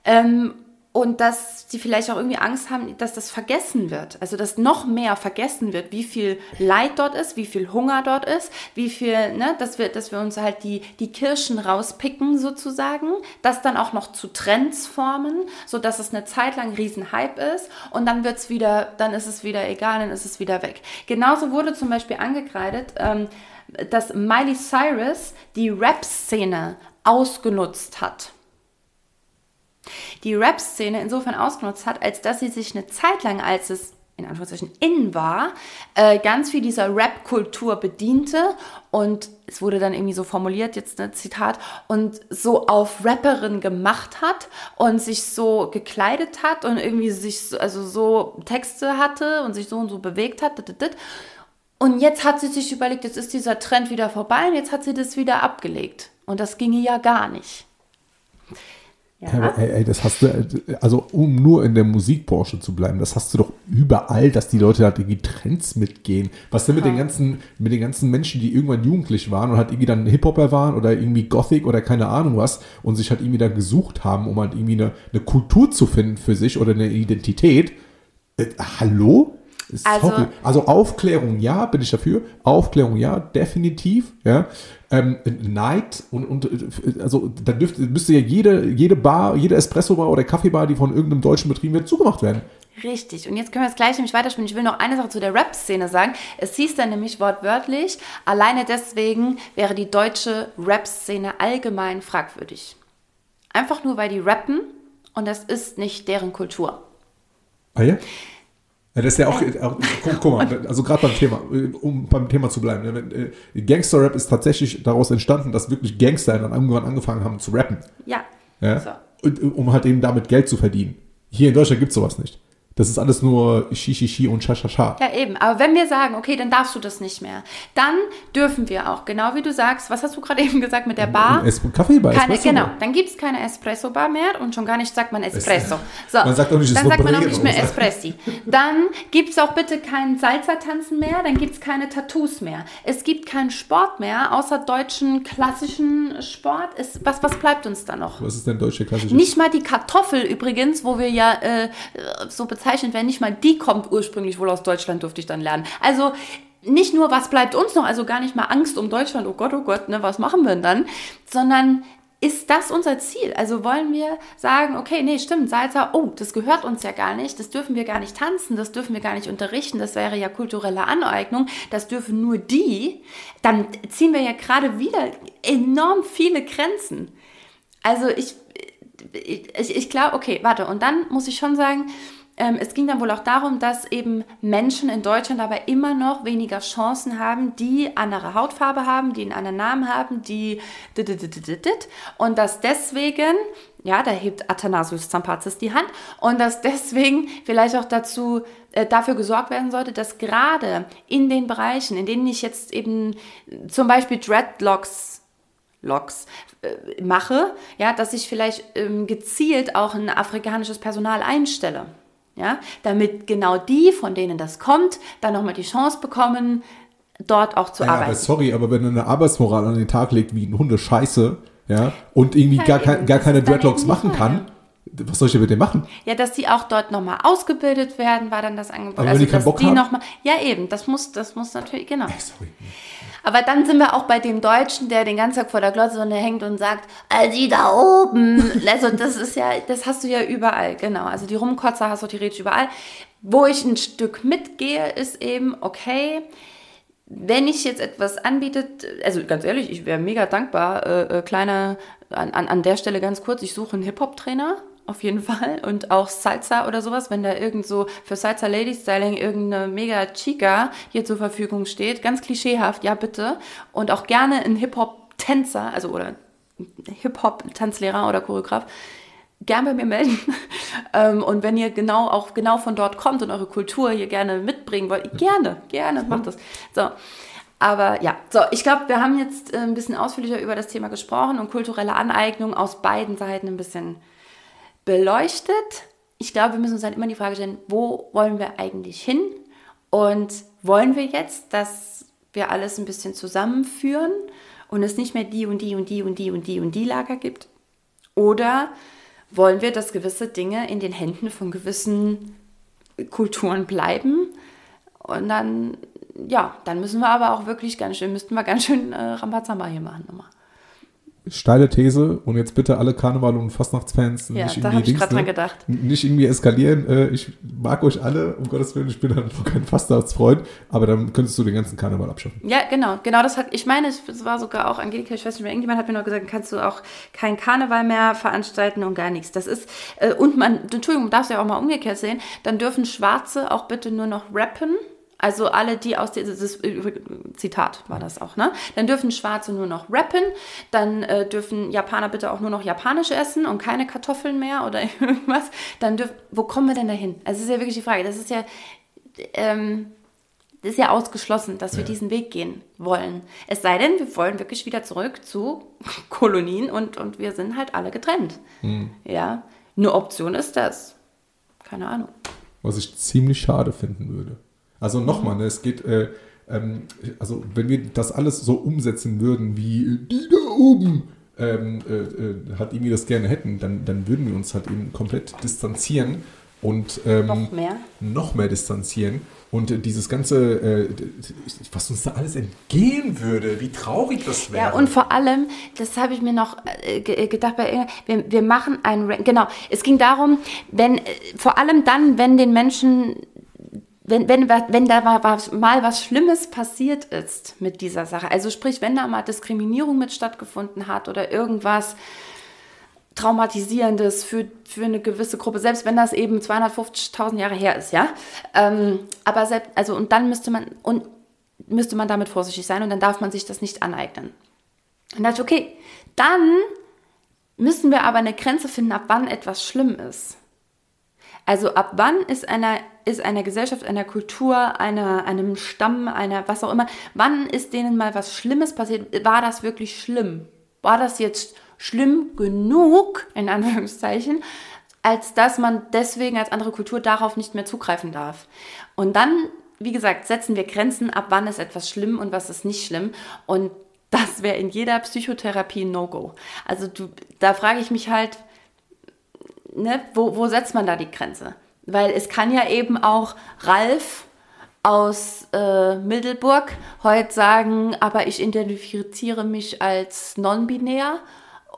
Ähm, und dass sie vielleicht auch irgendwie Angst haben, dass das vergessen wird. Also dass noch mehr vergessen wird, wie viel Leid dort ist, wie viel Hunger dort ist, wie viel, ne, dass wir, dass wir uns halt die, die Kirschen rauspicken sozusagen, das dann auch noch zu Trends formen, sodass es eine Zeit lang Riesenhype ist und dann wird's wieder, dann ist es wieder egal, dann ist es wieder weg. Genauso wurde zum Beispiel angekreidet, ähm, dass Miley Cyrus die Rap-Szene ausgenutzt hat die Rap-Szene insofern ausgenutzt hat, als dass sie sich eine Zeit lang, als es in Anführungszeichen in war, äh, ganz viel dieser Rap-Kultur bediente und es wurde dann irgendwie so formuliert, jetzt ein Zitat, und so auf Rapperin gemacht hat und sich so gekleidet hat und irgendwie sich so, also so Texte hatte und sich so und so bewegt hat. Und jetzt hat sie sich überlegt, jetzt ist dieser Trend wieder vorbei und jetzt hat sie das wieder abgelegt. Und das ginge ja gar nicht. Ja, aber, ey, ey, das hast du, also um nur in der Musikbranche zu bleiben, das hast du doch überall, dass die Leute halt irgendwie Trends mitgehen. Was denn mit den ganzen, mit den ganzen Menschen, die irgendwann jugendlich waren und halt irgendwie dann Hip-Hopper waren oder irgendwie Gothic oder keine Ahnung was und sich halt irgendwie da gesucht haben, um halt irgendwie eine, eine Kultur zu finden für sich oder eine Identität. Äh, hallo? Also-. Also, Aufklärung, ja, bin ich dafür. Aufklärung, ja, definitiv. Ja. Ähm, Neid und, und also da dürfte, müsste ja jede, jede Bar, jede Espresso-Bar oder Kaffeebar, die von irgendeinem Deutschen betrieben wird, zugemacht werden. Richtig. Und jetzt können wir das gleich nämlich weiterspielen. Ich will noch eine Sache zu der Rap-Szene sagen. Es hieß dann nämlich wortwörtlich, alleine deswegen wäre die deutsche Rap-Szene allgemein fragwürdig. Einfach nur, weil die rappen und das ist nicht deren Kultur. Ah ja? Ja, das ist ja auch, auch guck, guck mal, also gerade beim Thema, äh, um beim Thema zu bleiben. ne, äh, Gangster-Rap ist tatsächlich daraus entstanden, dass wirklich Gangster dann irgendwann angefangen haben zu rappen. Ja. Ja? So. Und, äh, um halt eben damit Geld zu verdienen. Hier in Deutschland gibt es sowas nicht. Das ist alles nur Shishi und Shashasha. Ja, eben. Aber wenn wir sagen, okay, dann darfst du das nicht mehr, dann dürfen wir auch, genau wie du sagst, was hast du gerade <laughs> eben gesagt mit der Bar? Kaffeebar, Keine, Espresso genau, dann gibt es keine Espresso-Bar mehr und schon gar nicht sagt man Espresso. <laughs> So, Man sagt auch nicht dann sagt man auch nicht mehr Espressi. Dann gibt es auch bitte kein Salsa-Tanzen mehr, dann gibt es keine Tattoos mehr. Es gibt keinen Sport mehr, außer deutschen klassischen Sport. Es, was, was bleibt uns da noch? Was ist denn deutsche klassische? Nicht mal die Kartoffel übrigens, wo wir ja äh, so bezeichnet werden, nicht mal die kommt ursprünglich wohl aus Deutschland, durfte ich dann lernen. Also nicht nur, was bleibt uns noch, also gar nicht mal Angst um Deutschland, oh Gott, oh Gott, ne, was machen wir denn dann, sondern ist das unser Ziel? Also wollen wir sagen, okay, nee, stimmt, Salsa, oh, das gehört uns ja gar nicht, das dürfen wir gar nicht tanzen, das dürfen wir gar nicht unterrichten, das wäre ja kulturelle Aneignung, das dürfen nur die, dann ziehen wir ja gerade wieder enorm viele Grenzen. Also ich, ich, ich glaube, okay, warte, und dann muss ich schon sagen, es ging dann wohl auch darum, dass eben Menschen in Deutschland aber immer noch weniger Chancen haben, die andere Hautfarbe haben, die einen anderen Namen haben, die und dass deswegen, ja, da hebt Athanasius Zampazis die Hand, und dass deswegen vielleicht auch dazu äh, dafür gesorgt werden sollte, dass gerade in den Bereichen, in denen ich jetzt eben zum Beispiel Dreadlocks Loks äh, mache, ja, dass ich vielleicht ähm, gezielt auch ein afrikanisches Personal einstelle. Ja, damit genau die, von denen das kommt, dann nochmal die Chance bekommen, dort auch zu ja, aber arbeiten. sorry, aber wenn er eine Arbeitsmoral an den Tag legt wie ein Hundescheiße, ja, und irgendwie Ja, gar, kein, gar keine Dreadlocks machen kann, was soll ich denn mit dem machen? Ja, dass die auch dort nochmal ausgebildet werden, war dann das Angebot. Aber wenn die keinen Bock die haben? noch mal, ja eben, das muss, das muss natürlich, genau. Sorry. Aber dann sind wir auch bei dem Deutschen, der den ganzen Tag vor der Glotze hängt und sagt, die da oben. <laughs> Also das ist ja, das hast du ja überall, genau. Also die Rumkotzer hast du theoretisch überall. Wo ich ein Stück mitgehe, ist eben, okay, wenn ich jetzt etwas anbiete, also ganz ehrlich, ich wäre mega dankbar, äh, äh, kleiner, an, an, an der Stelle ganz kurz, ich suche einen Hip-Hop-Trainer, auf jeden <laughs> Fall, und auch Salsa oder sowas, wenn da irgend so für Salsa Lady Styling irgendeine mega Chica hier zur Verfügung steht, ganz klischeehaft, ja bitte, und auch gerne ein Hip-Hop-Tänzer, also oder Hip-Hop-Tanzlehrer oder Choreograf, gern bei mir melden. <laughs> ähm, und wenn ihr genau auch genau von dort kommt und eure Kultur hier gerne mitbringen wollt, gerne, gerne, macht das. So. Aber ja, so, ich glaube, wir haben jetzt äh, ein bisschen ausführlicher über das Thema gesprochen und kulturelle Aneignung aus beiden Seiten ein bisschen beleuchtet. Ich glaube, wir müssen uns halt immer die Frage stellen, wo wollen wir eigentlich hin? Und wollen wir jetzt, dass wir alles ein bisschen zusammenführen und es nicht mehr die und die und die und die und die und die Lager gibt? Oder wollen wir, dass gewisse Dinge in den Händen von gewissen Kulturen bleiben? Und dann, ja, dann müssen wir aber auch wirklich ganz schön, müssten wir ganz schön äh, Rambazamba hier machen nochmal steile These und jetzt bitte alle Karneval- und Fastnachtsfans ja, nicht da irgendwie, ich Dings, dran ne, gedacht. nicht irgendwie eskalieren. Äh, ich mag euch alle, um Gottes Willen, ich bin halt noch kein Fastnachtsfreund, aber dann könntest du den ganzen Karneval abschaffen. Ja, genau, genau das hat, ich meine, es war sogar auch Angelika, ich weiß nicht mehr, irgendjemand hat mir noch gesagt, kannst du auch kein Karneval mehr veranstalten und gar nichts. Das ist, äh, und man, Entschuldigung, darfst du ja auch mal umgekehrt sehen, dann dürfen Schwarze auch bitte nur noch rappen also alle, die aus dieses Zitat war das auch, ne? Dann dürfen Schwarze nur noch rappen, dann äh, dürfen Japaner bitte auch nur noch Japanisch essen und keine Kartoffeln mehr oder <laughs> irgendwas. Dann dürfen, wo kommen wir denn dahin? Also ist ja wirklich die Frage. Das ist ja, ähm, das ist ja ausgeschlossen, dass wir ja. diesen Weg gehen wollen. Es sei denn, wir wollen wirklich wieder zurück zu <laughs> Kolonien und, und wir sind halt alle getrennt. Hm. Ja, eine Option ist das. Keine Ahnung. Was ich ziemlich schade finden würde. Also nochmal, ne, es geht, äh, ähm, also wenn wir das alles so umsetzen würden, wie die da oben ähm, äh, äh, halt irgendwie das gerne hätten, dann, dann würden wir uns halt eben komplett distanzieren und ähm, noch mehr noch mehr distanzieren und äh, dieses ganze, äh, was uns da alles entgehen würde, wie traurig das wäre. Ja, und vor allem, das habe ich mir noch äh, gedacht, bei, wir, wir machen ein, genau, es ging darum, wenn, vor allem dann, wenn den Menschen wenn, wenn, wenn da mal was Schlimmes passiert ist mit dieser Sache, also sprich, wenn da mal Diskriminierung mit stattgefunden hat oder irgendwas Traumatisierendes für, für eine gewisse Gruppe, selbst wenn das eben 250.000 Jahre her ist, ja. Ähm, aber selbst, also und dann müsste man und müsste man damit vorsichtig sein und dann darf man sich das nicht aneignen. Und dachte, okay, dann müssen wir aber eine Grenze finden, ab wann etwas schlimm ist. Also ab wann ist einer ist einer Gesellschaft, einer Kultur, einer, einem Stamm, einer was auch immer, wann ist denen mal was Schlimmes passiert? War das wirklich schlimm? War das jetzt schlimm genug, in Anführungszeichen, als dass man deswegen als andere Kultur darauf nicht mehr zugreifen darf? Und dann, wie gesagt, setzen wir Grenzen, ab wann ist etwas schlimm und was ist nicht schlimm. Und das wäre in jeder Psychotherapie ein No-Go. Also du, da frage ich mich halt, ne, wo, wo setzt man da die Grenze? Weil es kann ja eben auch Ralf aus äh, Middelburg heute sagen, aber ich identifiziere mich als non-binär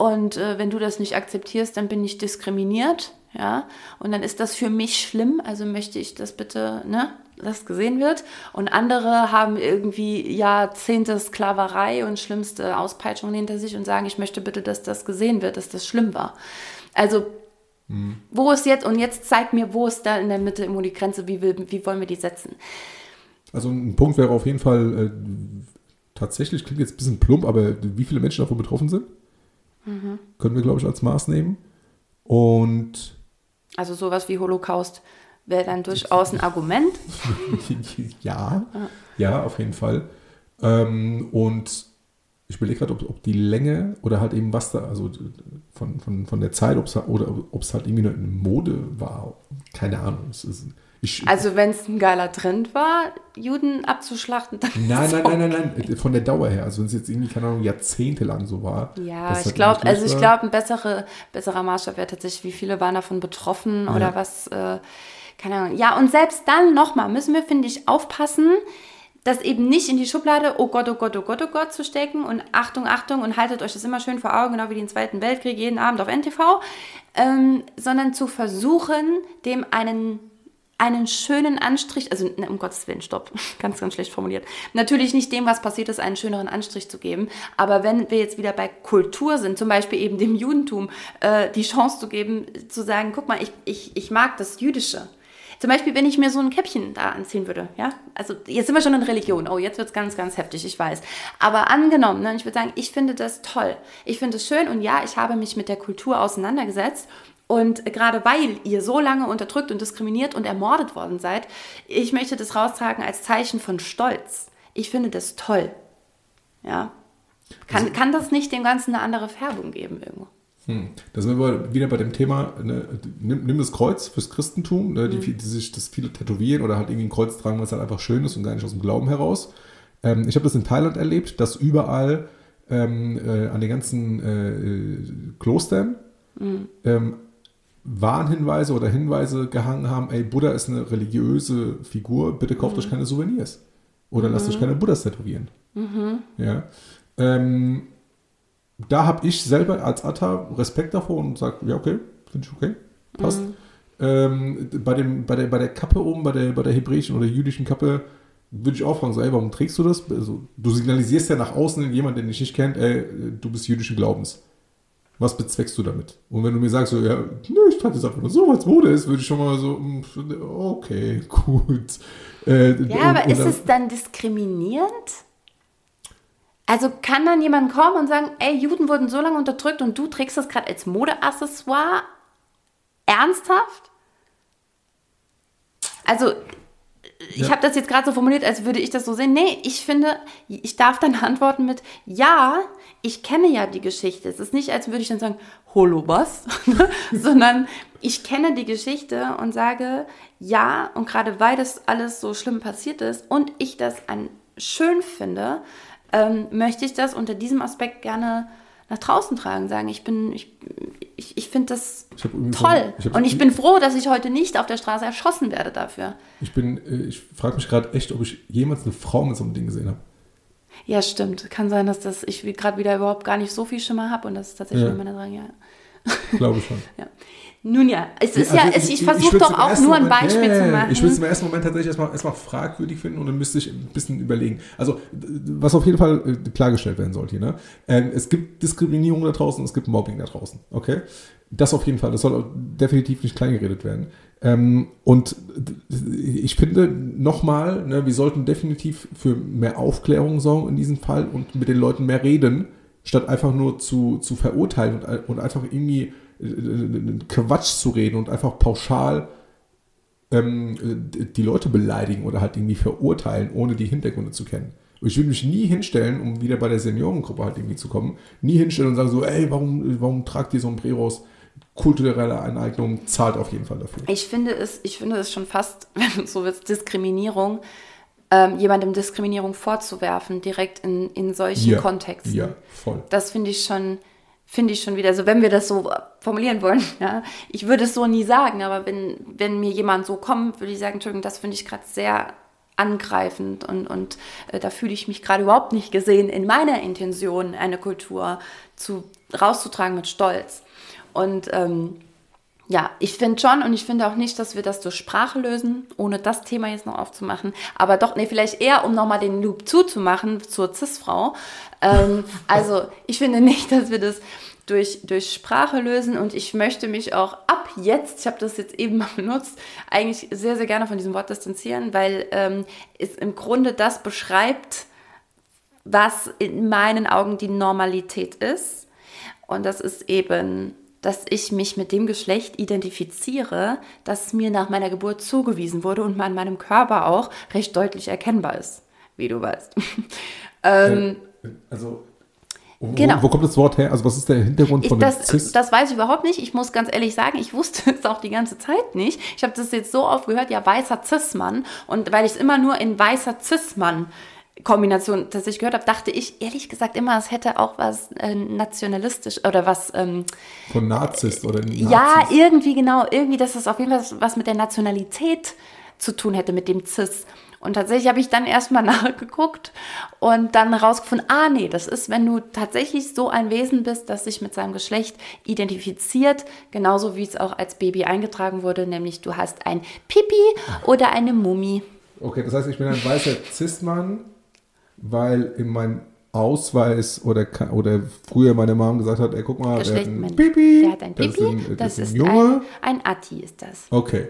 und äh, wenn du das nicht akzeptierst, dann bin ich diskriminiert, ja, und dann ist das für mich schlimm, also möchte ich das bitte, ne, das gesehen wird. Und andere haben irgendwie Jahrzehnte Sklaverei und schlimmste Auspeitschungen hinter sich und sagen, ich möchte bitte, dass das gesehen wird, dass das schlimm war. Also Mhm. Wo ist jetzt, und jetzt zeig mir, wo ist da in der Mitte irgendwo die Grenze, wie, will, wie wollen wir die setzen? Also ein Punkt wäre auf jeden Fall, äh, tatsächlich klingt jetzt ein bisschen plump, aber wie viele Menschen davon betroffen sind, mhm. können wir, glaube ich, als Maß nehmen. Und also sowas wie Holocaust wäre dann durchaus ein <laughs> Argument. ja, ja, auf jeden Fall. Ähm, und ich überlege gerade, ob, ob, die Länge oder halt eben was da, also von, von, von der Zeit, ob's, oder ob es halt irgendwie eine Mode war. Keine Ahnung. Ist, ich, also wenn es ein geiler Trend war, Juden abzuschlachten, dann Nein, nein, nein, nein, nein, von der Dauer her. Also wenn es jetzt irgendwie, keine Ahnung, jahrzehntelang so war. Ja, ich halt glaube, also ich glaube, ein bessere, besserer Maßstab wäre tatsächlich, wie viele waren davon betroffen ja. oder was, äh, keine Ahnung. Ja, und selbst dann nochmal müssen wir, finde ich, aufpassen, das eben nicht in die Schublade, oh Gott, oh Gott, oh Gott, oh Gott zu stecken und Achtung, Achtung und haltet euch das immer schön vor Augen, genau wie den Zweiten Weltkrieg, jeden Abend auf NTV, ähm, sondern zu versuchen, dem einen, einen schönen Anstrich, also ne, um Gottes Willen, stopp, <laughs> ganz, ganz schlecht formuliert, natürlich nicht dem, was passiert ist, einen schöneren Anstrich zu geben, aber wenn wir jetzt wieder bei Kultur sind, zum Beispiel eben dem Judentum, äh, die Chance zu geben, zu sagen, guck mal, ich, ich, ich mag das Jüdische, zum Beispiel, wenn ich mir so ein Käppchen da anziehen würde, ja, also jetzt sind wir schon in Religion, oh, jetzt wird es ganz, ganz heftig, ich weiß. Aber angenommen, ne, ich würde sagen, ich finde das toll, ich finde es schön und ja, ich habe mich mit der Kultur auseinandergesetzt Und gerade weil ihr so lange unterdrückt und diskriminiert und ermordet worden seid, ich möchte das raustragen als Zeichen von Stolz. Ich finde das toll. Ja. Kann, also, kann das nicht dem Ganzen eine andere Färbung geben irgendwo? Hm. Da sind wir wieder bei dem Thema, ne, nimm, nimm, das Kreuz fürs Christentum, ne, die, mhm. die, sich das viele tätowieren oder halt irgendwie ein Kreuz tragen, was halt einfach schön ist und gar nicht aus dem Glauben heraus. Ähm, ich habe das in Thailand erlebt, dass überall ähm, äh, an den ganzen äh, Klostern mhm. ähm, Warnhinweise oder Hinweise gehangen haben, ey, Buddha ist eine religiöse Figur, bitte kauft mhm. euch keine Souvenirs. Oder lasst euch keine Buddhas tätowieren. Mhm. Ja. Ähm, da habe ich selber als Atta Respekt davor und sage, ja, okay, finde ich okay, passt. Mhm. Ähm, bei, dem, bei, der, bei der Kappe oben, bei der, bei der hebräischen oder jüdischen Kappe, würde ich auch fragen, so, ey, warum trägst du das? Also, du signalisierst ja nach außen jemand, den dich nicht kennt, ey, du bist jüdischen Glaubens. Was bezweckst du damit? Und wenn du mir sagst, so, ja, ne, ich trage das einfach nur so, als Mode ist, würde ich schon mal so, hm, okay, <laughs> gut. Äh, ja, aber ist es dann diskriminierend? Also kann dann jemand kommen und sagen, ey, Juden wurden so lange unterdrückt und du trägst das gerade als Modeaccessoire? Ernsthaft? Also ich ja. habe das jetzt gerade so formuliert, als würde ich das so sehen. Nee, ich finde, ich darf dann <laughs> antworten mit, ja, ich kenne ja die Geschichte. Es ist nicht, als würde ich dann sagen, holo was, <laughs> sondern ich kenne die Geschichte und sage, ja, und gerade weil das alles so schlimm passiert ist und ich das an schön finde, ähm, möchte ich das unter diesem Aspekt gerne nach draußen tragen, sagen, ich bin, ich, ich, ich finde das toll. Ich und ich bin froh, dass ich heute nicht auf der Straße erschossen werde dafür. Ich bin, äh, ich frage mich gerade echt, ob ich jemals eine Frau mit so einem Ding gesehen habe. Ja, stimmt. Kann sein, dass das ich gerade wieder überhaupt gar nicht so viel Schimmer habe und das ist tatsächlich ja. immer dran, ja. Glaube schon. <laughs> ja. Nun ja, es ist also ja, ich, ich versuche doch auch nur ein Beispiel Moment, zu machen. Ich würde es im ersten Moment tatsächlich erstmal, erstmal fragwürdig finden und dann müsste ich ein bisschen überlegen. Also, was auf jeden Fall äh, klargestellt werden sollte hier, ne? Ähm, es gibt Diskriminierung da draußen, es gibt Mobbing da draußen, okay? Das auf jeden Fall, das soll definitiv nicht kleingeredet werden. Ähm, und ich finde nochmal, ne, wir sollten definitiv für mehr Aufklärung sorgen in diesem Fall und mit den Leuten mehr reden, statt einfach nur zu, zu verurteilen und, und einfach irgendwie Quatsch zu reden und einfach pauschal ähm, die Leute beleidigen oder halt irgendwie verurteilen, ohne die Hintergründe zu kennen. Ich würde mich nie hinstellen, um wieder bei der Seniorengruppe halt irgendwie zu kommen, nie hinstellen und sagen so, ey, warum, warum tragt ihr so ein Breros? Kulturelle Aneignung zahlt auf jeden Fall dafür. Ich finde es, ich finde es schon fast, <laughs> wenn du so willst, Diskriminierung, ähm, jemandem Diskriminierung vorzuwerfen, direkt in, in solchen ja, Kontexten. Ja, voll. Das finde ich schon, finde ich schon wieder, also wenn wir das so formulieren wollen, <laughs> ja, ich würde es so nie sagen, aber wenn, wenn mir jemand so kommt, würde ich sagen, Entschuldigung, das finde ich gerade sehr angreifend und, und äh, da fühle ich mich gerade überhaupt nicht gesehen in meiner Intention, eine Kultur zu, rauszutragen mit Stolz. Und ähm, ja, ich finde schon und ich finde auch nicht, dass wir das durch Sprache lösen, ohne das Thema jetzt noch aufzumachen. Aber doch, nee, vielleicht eher, um nochmal den Loop zuzumachen zur CIS-Frau. Ähm, <laughs> also ich finde nicht, dass wir das durch, durch Sprache lösen und ich möchte mich auch ab jetzt, ich habe das jetzt eben mal <laughs> benutzt, eigentlich sehr, sehr gerne von diesem Wort distanzieren, weil ähm, es im Grunde das beschreibt, was in meinen Augen die Normalität ist. Und das ist eben, dass ich mich mit dem Geschlecht identifiziere, das mir nach meiner Geburt zugewiesen wurde und an meinem Körper auch recht deutlich erkennbar ist, wie du weißt. <laughs> ähm, also wo, genau. wo, kommt das Wort her? Also was ist der Hintergrund von das, Cis? Das weiß ich überhaupt nicht. Ich muss ganz ehrlich sagen, ich wusste <laughs> es auch die ganze Zeit nicht. Ich habe das jetzt so oft gehört, ja, weißer Cis-Mann. Und weil ich es immer nur in weißer Cis-Mann Kombination tatsächlich gehört habe, dachte ich ehrlich gesagt immer, es hätte auch was äh, nationalistisch oder was ähm, von Nazis oder Nazis. Ja, irgendwie genau, irgendwie, dass es auf jeden Fall was mit der Nationalität zu tun hätte, mit dem Cis. Und tatsächlich habe ich dann erstmal <laughs> nachgeguckt und dann herausgefunden, ah nee, das ist, wenn du tatsächlich so ein Wesen bist, das sich mit seinem Geschlecht identifiziert, genauso wie es auch als Baby eingetragen wurde, nämlich du hast ein Pipi oder eine Mumie. Okay, das heißt, ich bin ein weißer Cis-Mann, weil in meinem Ausweis oder, oder früher meine Mom gesagt hat, ey, guck mal, der hat ein Pipi. Der hat ein Pipi, das ist ein, das ist ein Junge. Ein, ein Atti ist das. Okay.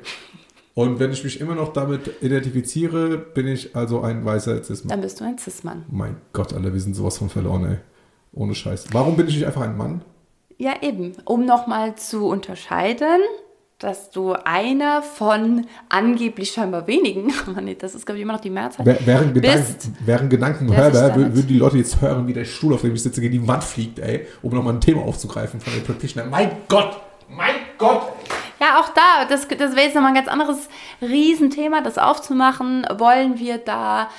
Und wenn ich mich immer noch damit identifiziere, bin ich also ein weißer Cis-Mann. Dann bist du ein Cis-Mann. Mein Gott, alle, wir sind sowas von verloren, ey. Ohne Scheiß. Warum bin ich nicht einfach ein Mann? Ja, eben. Um nochmal zu unterscheiden, dass du einer von angeblich scheinbar wenigen, <laughs> das ist, glaube ich, immer noch die Mehrzahl, Während Gedanken, bist, Gedanken hörbar, würden die Leute jetzt hören, wie der Stuhl, auf dem ich sitze, gegen die Wand fliegt, ey, um nochmal ein Thema aufzugreifen von den Practitioner. Mein Gott! Mein Gott! Ja, auch da, das, das wäre jetzt nochmal ein ganz anderes Riesenthema, das aufzumachen. Wollen wir da,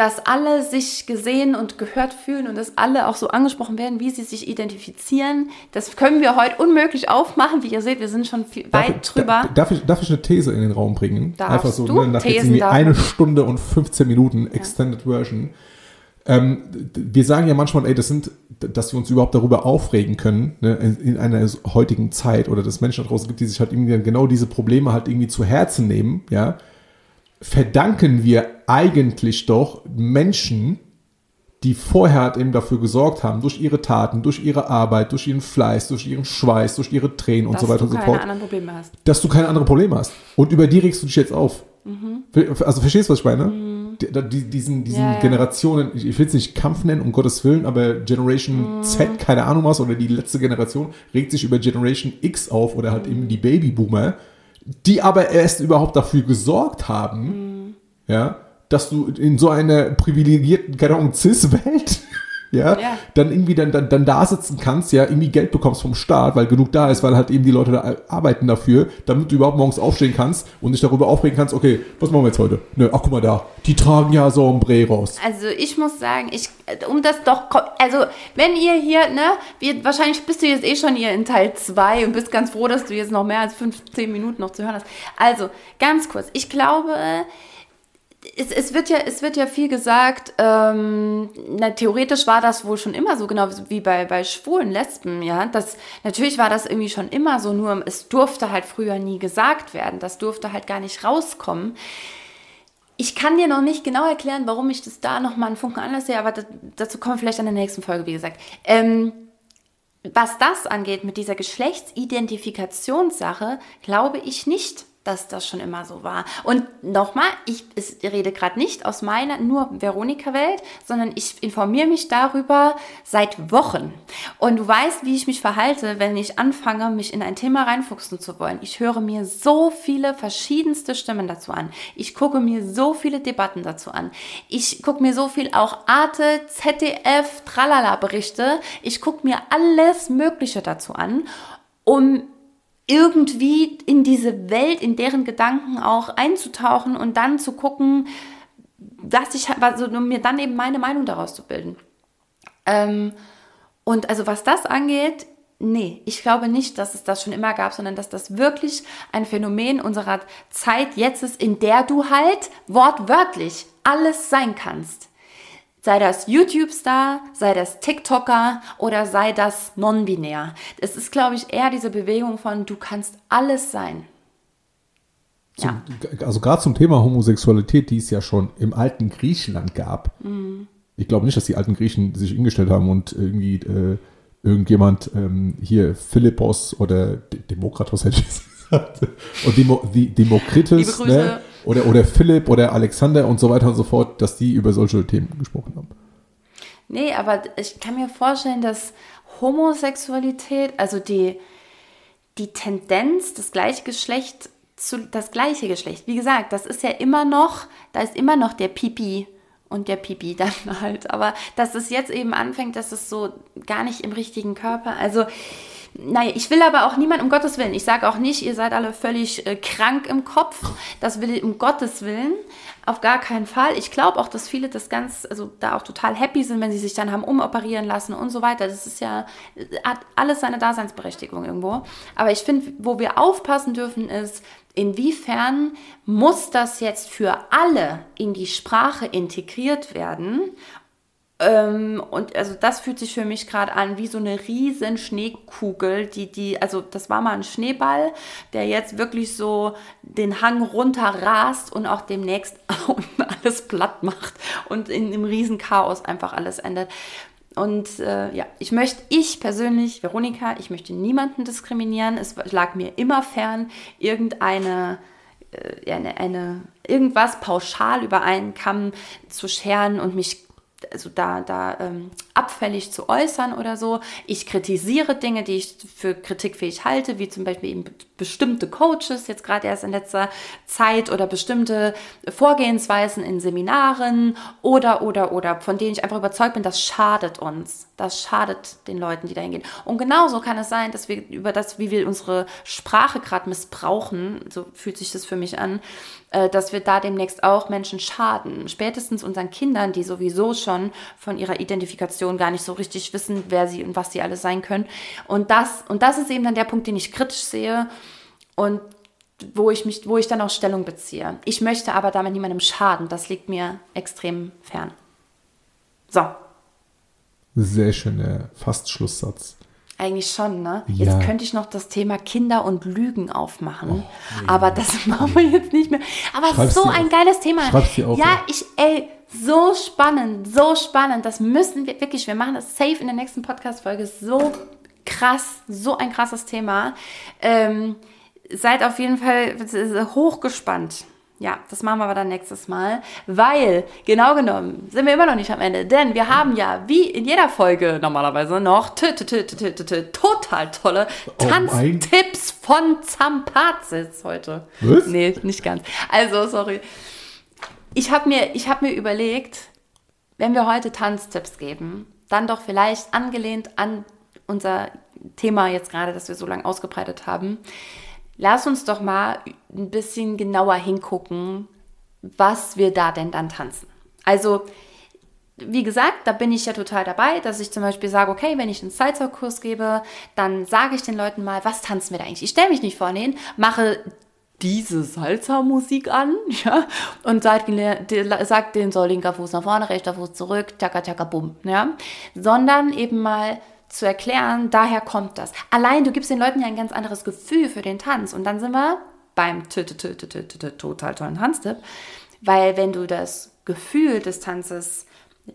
dass alle sich gesehen und gehört fühlen und dass alle auch so angesprochen werden, wie sie sich identifizieren? Das können wir heute unmöglich aufmachen. Wie ihr seht, wir sind schon Darf weit ich- drüber. da- Darf ich, darf ich eine These in den Raum bringen? Darfst Einfach so, du? ne, nach jetzt Thesen darf eine. Stunde und 15 Minuten Extended Version. Ähm, wir sagen ja manchmal, ey, das sind, dass wir uns überhaupt darüber aufregen können, ne, in, in einer heutigen Zeit oder dass es Menschen da draußen gibt, die sich halt irgendwie genau diese Probleme halt irgendwie zu Herzen nehmen, ja, verdanken wir eigentlich doch Menschen, die vorher eben dafür gesorgt haben, durch ihre Taten, durch ihre Arbeit, durch ihren Fleiß, durch ihren Schweiß, durch ihre Tränen und dass so weiter du und so keine fort, anderen Probleme hast. dass du keine anderen Probleme hast. Und über die regst du dich jetzt auf. Also verstehst du, was ich meine? Die, die, diesen diesen Ja, ja. Generationen, ich, will es nicht Kampf nennen, um Gottes Willen, aber Generation Z, keine Ahnung was, oder die letzte Generation, regt sich über Generation X auf oder halt eben die Babyboomer, die aber erst überhaupt dafür gesorgt haben, ja, dass du in so einer privilegierten, keine Ahnung, Cis-Welt, <laughs> ja, Ja. dann irgendwie dann, dann, dann da sitzen kannst, ja, irgendwie Geld bekommst vom Staat, weil genug da ist, weil halt eben die Leute da arbeiten dafür, damit du überhaupt morgens aufstehen kannst und dich darüber aufregen kannst, okay, was machen wir jetzt heute? Ne, ach guck mal da, die tragen ja Sombreros. Also ich muss sagen, ich, um das doch, also wenn ihr hier, ne, wir, wahrscheinlich bist du jetzt eh schon hier in Teil 2 und bist ganz froh, dass du jetzt noch mehr als 15 Minuten noch zu hören hast. Also, ganz kurz, ich glaube, es, es, wird ja, es wird ja viel gesagt, ähm, na, theoretisch war das wohl schon immer so, genau wie bei, bei schwulen Lesben, ja. Das, natürlich war das irgendwie schon immer so, nur es durfte halt früher nie gesagt werden. Das durfte halt gar nicht rauskommen. Ich kann dir noch nicht genau erklären, warum ich das da nochmal einen Funken anders sehe, aber das, dazu kommen wir vielleicht in der nächsten Folge, wie gesagt. Ähm, was das angeht mit dieser Geschlechtsidentifikationssache, glaube ich nicht, dass das schon immer so war. Und nochmal, ich, ich rede gerade nicht aus meiner nur Veronika-Welt, sondern ich informiere mich darüber seit Wochen. Und du weißt, wie ich mich verhalte, wenn ich anfange, mich in ein Thema reinfuchsen zu wollen. Ich höre mir so viele verschiedenste Stimmen dazu an. Ich gucke mir so viele Debatten dazu an. Ich gucke mir so viel auch Arte, ZDF, Tralala-Berichte. Ich gucke mir alles Mögliche dazu an, um irgendwie in diese Welt, in deren Gedanken auch einzutauchen und dann zu gucken, dass ich also um mir dann eben meine Meinung daraus zu bilden. Ähm, und also was das angeht, nee, ich glaube nicht, dass es das schon immer gab, sondern dass das wirklich ein Phänomen unserer Zeit jetzt ist, in der du halt wortwörtlich alles sein kannst. Sei das YouTube-Star, sei das TikToker oder sei das non-binär. Es ist, glaube ich, eher diese Bewegung von, du kannst alles sein. Ja. Also gerade zum Thema Homosexualität, die es ja schon im alten Griechenland gab. Ich glaube nicht, dass die alten Griechen sich hingestellt haben und irgendwie äh, irgendjemand ähm, hier Philippos oder De Demokratos hätte ich jetzt <laughs> gesagt und Demo die Demokritus ne? Oder, oder Philipp oder Alexander und so weiter und so fort, dass die über solche Themen gesprochen haben. Nee, aber ich kann mir vorstellen, dass Homosexualität, also die, die Tendenz, das gleiche Geschlecht zu, das gleiche Geschlecht, wie gesagt, das ist ja immer noch, da ist immer noch der Pipi und der Pipi <laughs> dann halt. Aber dass es jetzt eben anfängt, dass es so gar nicht im richtigen Körper, also naja, ich will aber auch niemand, um Gottes Willen, ich sage auch nicht, ihr seid alle völlig äh, krank im Kopf. Das will ich um Gottes Willen. Auf gar keinen Fall. Ich glaube auch, dass viele das ganz, also da auch total happy sind, wenn sie sich dann haben umoperieren lassen und so weiter. Das ist ja, hat alles seine Daseinsberechtigung irgendwo. Aber ich finde, wo wir aufpassen dürfen, ist, inwiefern muss das jetzt für alle in die Sprache integriert werden ähm, und also das fühlt sich für mich gerade an wie so eine riesen Schneekugel, die, die, also das war mal ein Schneeball, der jetzt wirklich so den Hang runter rast und auch demnächst <laughs> alles platt macht und in einem riesen Chaos einfach alles endet. Und äh, ja, ich möchte, ich persönlich, Veronika, ich möchte niemanden diskriminieren. Es lag mir immer fern, irgendeine äh, eine, eine, irgendwas pauschal über einen Kamm zu scheren und mich also da, da ähm, abfällig zu äußern oder so. Ich kritisiere Dinge, die ich für kritikfähig halte, wie zum Beispiel eben bestimmte Coaches, jetzt gerade erst in letzter Zeit oder bestimmte Vorgehensweisen in Seminaren oder, oder, oder, von denen ich einfach überzeugt bin, das schadet uns. Das schadet den Leuten, die dahin gehen. Und genauso kann es sein, dass wir über das, wie wir unsere Sprache gerade missbrauchen, so fühlt sich das für mich an, dass wir da demnächst auch Menschen schaden. Spätestens unseren Kindern, die sowieso schon von ihrer Identifikation gar nicht so richtig wissen, wer sie und was sie alles sein können. Und das, und das ist eben dann der Punkt, den ich kritisch sehe und wo ich mich, wo ich dann auch Stellung beziehe. Ich möchte aber damit niemandem schaden. Das liegt mir extrem fern. So. Sehr schöner Fast-Schlusssatz. Eigentlich schon, ne? Ja. Jetzt könnte ich noch das Thema Kinder und Lügen aufmachen. Oh, aber das <laughs> machen wir jetzt nicht mehr. Aber Schreib's so ein auf. geiles Thema. Schreib's dir auf, ja, ja. ich, ey, so spannend, so spannend. Das müssen wir wirklich, wir machen das safe in der nächsten Podcast-Folge. So krass, so ein krasses Thema. Ähm, seid auf jeden Fall hochgespannt. Ja, das machen wir aber dann nächstes Mal, weil, genau genommen, sind wir immer noch nicht am Ende, denn wir haben ja, wie in jeder Folge normalerweise, noch total tolle Oh Tanztipps von Zampazis heute. Was? Nee, nicht ganz. Also, sorry. Ich habe mir, ich hab mir überlegt, wenn wir heute Tanztipps geben, dann doch vielleicht angelehnt an unser Thema jetzt gerade, das wir so lange ausgebreitet haben, lass uns doch mal ein bisschen genauer hingucken, was wir da denn dann tanzen. Also, wie gesagt, da bin ich ja total dabei, dass ich zum Beispiel sage, okay, wenn ich einen Salsa-Kurs gebe, dann sage ich den Leuten mal, was tanzen wir da eigentlich? Ich stelle mich nicht vorne hin, mache diese Salsa-Musik an, <laughs> ja, und sag, sag denen so, linker Fuß nach vorne, rechter Fuß zurück, tschakka, tschakka, bumm, ja, sondern eben mal zu erklären, daher kommt das. Allein, du gibst den Leuten ja ein ganz anderes Gefühl für den Tanz und dann sind wir beim total tollen Tanztipp, weil wenn du das Gefühl des Tanzes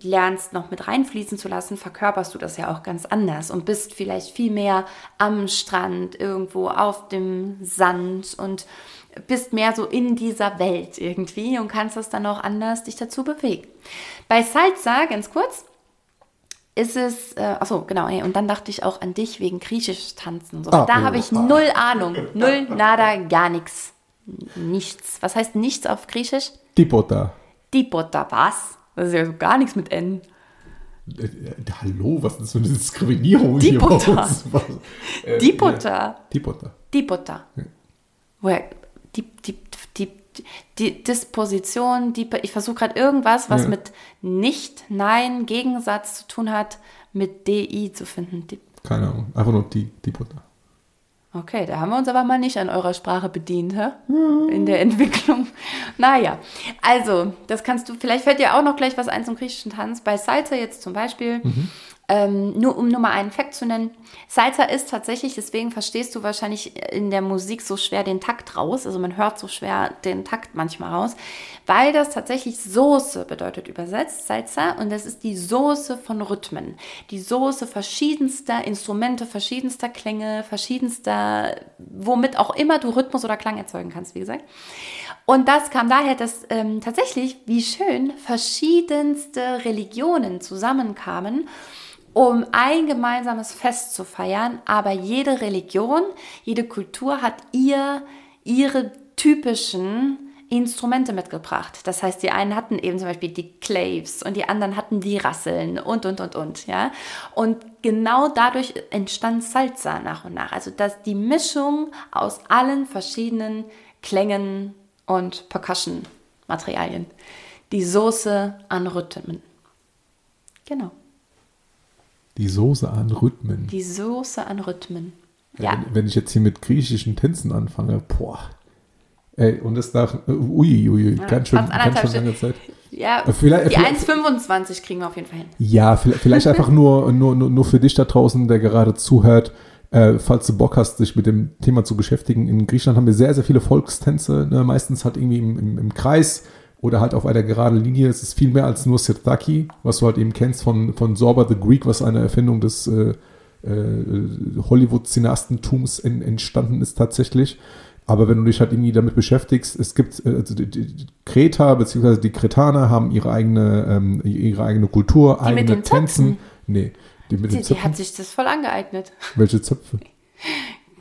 lernst, noch mit reinfließen zu lassen, verkörperst du das ja auch ganz anders und bist vielleicht viel mehr am Strand, irgendwo auf dem Sand und bist mehr so in dieser Welt irgendwie und kannst das dann auch anders dich dazu bewegen. Bei Salsa, ganz kurz, ist es, äh, achso, genau, ey, und dann dachte ich auch an dich wegen griechisch tanzen. So. Ah, da habe ich null Ahnung. Null, nada, gar nichts. Nichts. Was heißt nichts auf Griechisch? Tipota. Dipota, was? Das ist ja so gar nichts mit N. Äh, äh, hallo, was ist das für eine Diskriminierung hier Dipota. Was? Äh, Dipota. ja, Tipota. Dipota. Woher? Die, die, die Disposition, die, ich versuche gerade irgendwas, was Ja. mit nicht, nein, Gegensatz zu tun hat, mit DI zu finden. Die, Keine Ahnung. Einfach nur die, Tipota. Okay, da haben wir uns aber mal nicht an eurer Sprache bedient, hä? In der Entwicklung. <laughs> Naja, also, das kannst du, vielleicht fällt dir auch noch gleich was ein zum griechischen Tanz. Bei Salsa jetzt zum Beispiel, ähm, nur um nur mal einen Fakt zu nennen. Salsa ist tatsächlich, deswegen verstehst du wahrscheinlich in der Musik so schwer den Takt raus. Also man hört so schwer den Takt manchmal raus, weil das tatsächlich Soße bedeutet übersetzt, Salsa. Und das ist die Soße von Rhythmen. Die Soße verschiedenster Instrumente, verschiedenster Klänge, verschiedenster, womit auch immer du Rhythmus oder Klang erzeugen kannst, wie gesagt. Und das kam daher, dass ähm, tatsächlich, wie schön, verschiedenste Religionen zusammenkamen, um ein gemeinsames Fest zu feiern. Aber jede Religion, jede Kultur hat ihr, ihre typischen Instrumente mitgebracht. Das heißt, die einen hatten eben zum Beispiel die Claves und die anderen hatten die Rasseln und, und, und, und, ja. Und genau dadurch entstand Salsa nach und nach. Also, dass die Mischung aus allen verschiedenen Klängen und Percussion-Materialien. Die Soße an Rhythmen. Genau. Die Soße an Rhythmen. Die Soße an Rhythmen. Ja. Wenn, wenn ich jetzt hier mit griechischen Tänzen anfange, boah. Ey, und das nach, äh, ui, ganz schön, ganz schön lange Zeit. Ja, Äh, vielleicht- die vielleicht- 1,25 kriegen wir auf jeden Fall hin. Ja, vielleicht, vielleicht einfach <laughs> nur, nur, nur, für dich da draußen, der gerade zuhört, äh, falls du Bock hast, sich mit dem Thema zu beschäftigen. In Griechenland haben wir sehr, sehr viele Volkstänze, ne? meistens halt irgendwie im, im, im Kreis oder halt auf einer geraden Linie. Es ist viel mehr als nur Sirtaki, was du halt eben kennst von, von Zorba the Greek, was eine Erfindung des äh, äh, Hollywood-Cinastentums en, entstanden ist tatsächlich. Aber wenn du dich halt irgendwie damit beschäftigst, es gibt, äh, also die, die Kreta bzw. die Kretaner haben ihre eigene, ähm, ihre eigene Kultur, Die mit eigene den Tänzen. Nee. Die mit Die, den die Zöpfen. hat sich das voll angeeignet. Welche Zöpfe?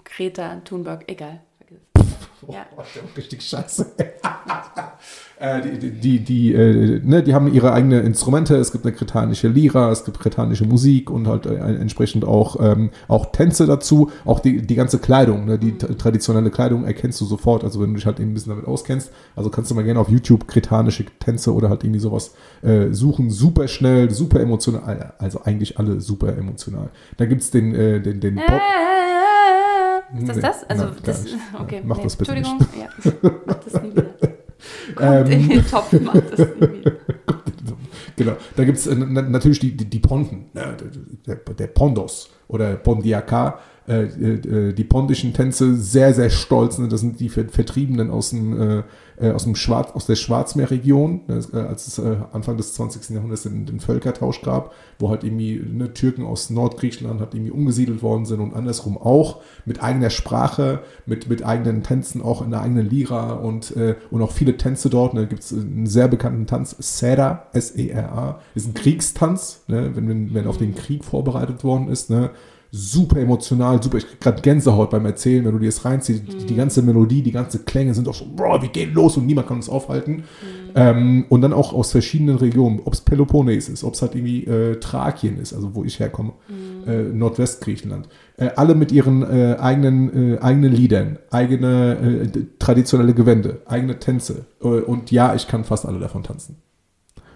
Greta Thunberg, egal. Es. Ja. Oh, richtig scheiße. <laughs> äh, die, die, die, äh, ne, die haben ihre eigene Instrumente. Es gibt eine kretanische Lira, es gibt kretanische Musik und halt äh, entsprechend auch, ähm, auch Tänze dazu. Auch die, die ganze Kleidung, ne, die traditionelle Kleidung erkennst du sofort. Also wenn du dich halt eben ein bisschen damit auskennst. Also kannst du mal gerne auf YouTube kretanische Tänze oder halt irgendwie sowas äh, suchen. Super schnell, super emotional. Also eigentlich alle super emotional. Da gibt's den, äh, den, den Pop. Ist das Nee, das? Also, nein, das, nicht. <laughs> okay. Mach das bitte Entschuldigung, ja. Mach das nie wieder. <laughs> Kommt Ähm. in den Topf, mach das nie wieder. <laughs> Genau, da gibt es äh, na- natürlich die, die, die Ponten, der, der Pondos oder Pondiaka, äh, äh, die pondischen Tänze, sehr, sehr stolz. Ne? Das sind die Ver- Vertriebenen aus, dem, äh, aus, dem Schwarz, aus der Schwarzmeerregion, ne? äh, als es äh, Anfang des 20. Jahrhunderts den, den Völkertausch gab, wo halt irgendwie ne, Türken aus Nordgriechenland halt irgendwie umgesiedelt worden sind und andersrum auch, mit eigener Sprache, mit, mit eigenen Tänzen, auch in der eigenen Lira und, äh, und auch viele Tänze dort. Ne? gibt es einen sehr bekannten Tanz, Sera, S-E-R-A, ist ein Kriegstanz, ne? wenn, wenn, wenn auf den Krieg vorbereitet worden ist. Ne? Super emotional, super. Ich krieg gerade Gänsehaut beim Erzählen, wenn du dir das reinziehst. Die, die ganze Melodie, die ganze Klänge sind auch so, boah, wir gehen los und niemand kann uns aufhalten. Ähm, und dann auch aus verschiedenen Regionen, ob es Peloponnes ist, ob es halt irgendwie äh, Thrakien ist, also wo ich herkomme, äh, Nordwestgriechenland. Äh, alle mit ihren äh, eigenen, äh, eigenen Liedern, eigene äh, traditionelle Gewände, eigene Tänze. Und ja, ich kann fast alle davon tanzen.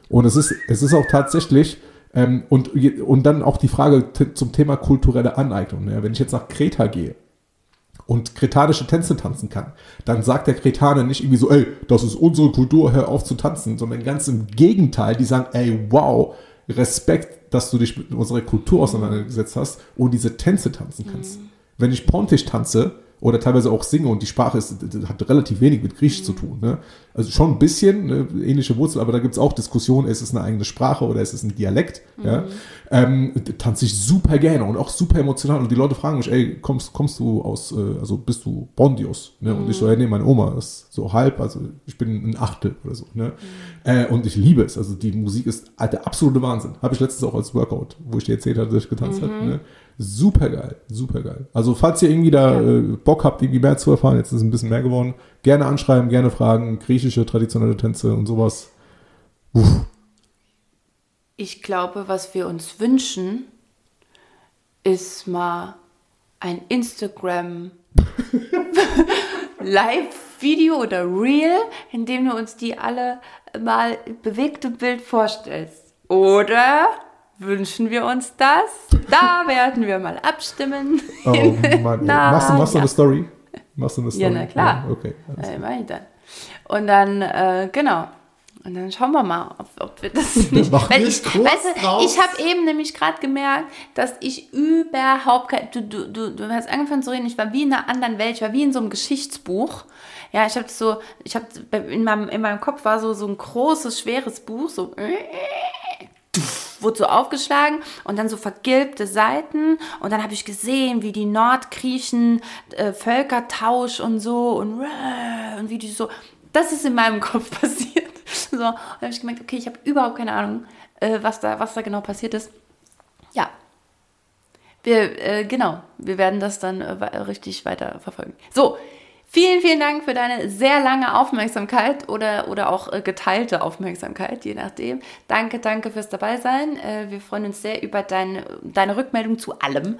Und es ist, es ist auch tatsächlich, ähm, und, und dann auch die Frage zum Thema kulturelle Aneignung. Ne? Wenn ich jetzt nach Kreta gehe und kretanische Tänze tanzen kann, dann sagt der Kretaner nicht irgendwie so, ey, das ist unsere Kultur, hör auf zu tanzen, sondern ganz im Gegenteil, die sagen, ey, wow, Respekt, dass du dich mit unserer Kultur auseinandergesetzt hast und diese Tänze tanzen kannst. Wenn ich Pontisch tanze oder teilweise auch singe und die Sprache ist, hat relativ wenig mit Griechisch zu tun. Ne? Also schon ein bisschen, ne, ähnliche Wurzel, aber da gibt es auch Diskussionen, ist es eine eigene Sprache oder ist es ein Dialekt? Ja? Ähm, tanze ich super gerne und auch super emotional. Und die Leute fragen mich, ey, kommst, kommst du aus, äh, also bist du Bondios? Ne? Und ich so, ja, nee, meine Oma ist so halb, also ich bin ein Achtel oder so. Ne? Äh, und ich liebe es. Also die Musik ist der absolute Wahnsinn. Habe ich letztens auch als Workout, wo ich dir erzählt hatte, dass ich getanzt habe. Ne? Super geil, super geil. Also falls ihr irgendwie da äh, Bock habt, irgendwie mehr zu erfahren, jetzt ist es ein bisschen mehr geworden, gerne anschreiben, gerne fragen, griechische traditionelle Tänze und sowas. Uff. Ich glaube, was wir uns wünschen, ist mal ein Instagram <laughs> Live-Video oder Reel, in dem du uns die alle mal bewegte Bild vorstellst. Oder wünschen wir uns das? Da werden wir mal abstimmen. Oh <laughs> Mann, machst du, machst du eine Story? Machst du eine Story? Ja, na klar. Ja, okay. Äh, mach ich dann. Und dann, äh, genau. Und dann schauen wir mal, ob, ob wir das <laughs> nicht. machen Weil ich, weißt du, ich habe eben nämlich gerade gemerkt, dass ich überhaupt kein. Du, du, du, du hast angefangen zu reden, ich war wie in einer anderen Welt, ich war wie in so einem Geschichtsbuch. Ja, ich habe so, ich habe in meinem, in meinem Kopf war so, so ein großes, schweres Buch, so wurde so aufgeschlagen und dann so vergilbte Seiten und dann habe ich gesehen, wie die Nordgriechen äh, Völkertausch und so und, und wie die so, das ist in meinem <laughs> Kopf passiert. So, und habe ich gemerkt, okay, ich habe überhaupt keine Ahnung, äh, was, da, was da genau passiert ist. Ja. Wir, äh, genau, wir werden das dann äh, richtig weiter verfolgen. So, vielen, vielen Dank für deine sehr lange Aufmerksamkeit oder, oder auch äh, geteilte Aufmerksamkeit, je nachdem. Danke, danke fürs Dabeisein. Äh, wir freuen uns sehr über dein, deine Rückmeldung zu allem.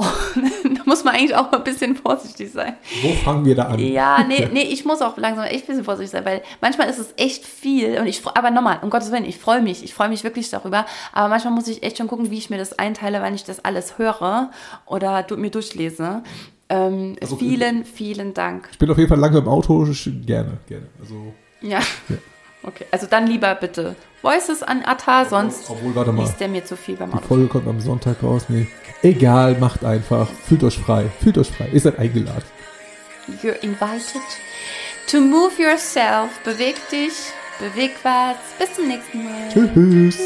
<laughs> Und da muss man eigentlich auch mal ein bisschen vorsichtig sein. Wo fangen wir da an? Ja, nee, <laughs> nee, ich muss auch langsam echt ein bisschen vorsichtig sein, weil manchmal ist es echt viel und ich, aber nochmal, um Gottes Willen, ich freue mich, ich freue mich wirklich darüber, aber manchmal muss ich echt schon gucken, wie ich mir das einteile, wenn ich das alles höre oder mir durchlese. Ähm, Also, vielen, vielen Dank. Ich bin auf jeden Fall lange im Auto, gerne, gerne. Also, Ja. <laughs> Okay, also dann lieber bitte Voices an Atta, sonst obwohl, warte mal. liest der mir zu viel beim Die Auto. Folge kommt am Sonntag raus. Nee. Egal, macht einfach. Fühlt euch frei. Fühlt euch frei. Ihr seid eingeladen. You're invited to move yourself. Beweg dich, beweg was. Bis zum nächsten Mal. Tschüss. Tschüss.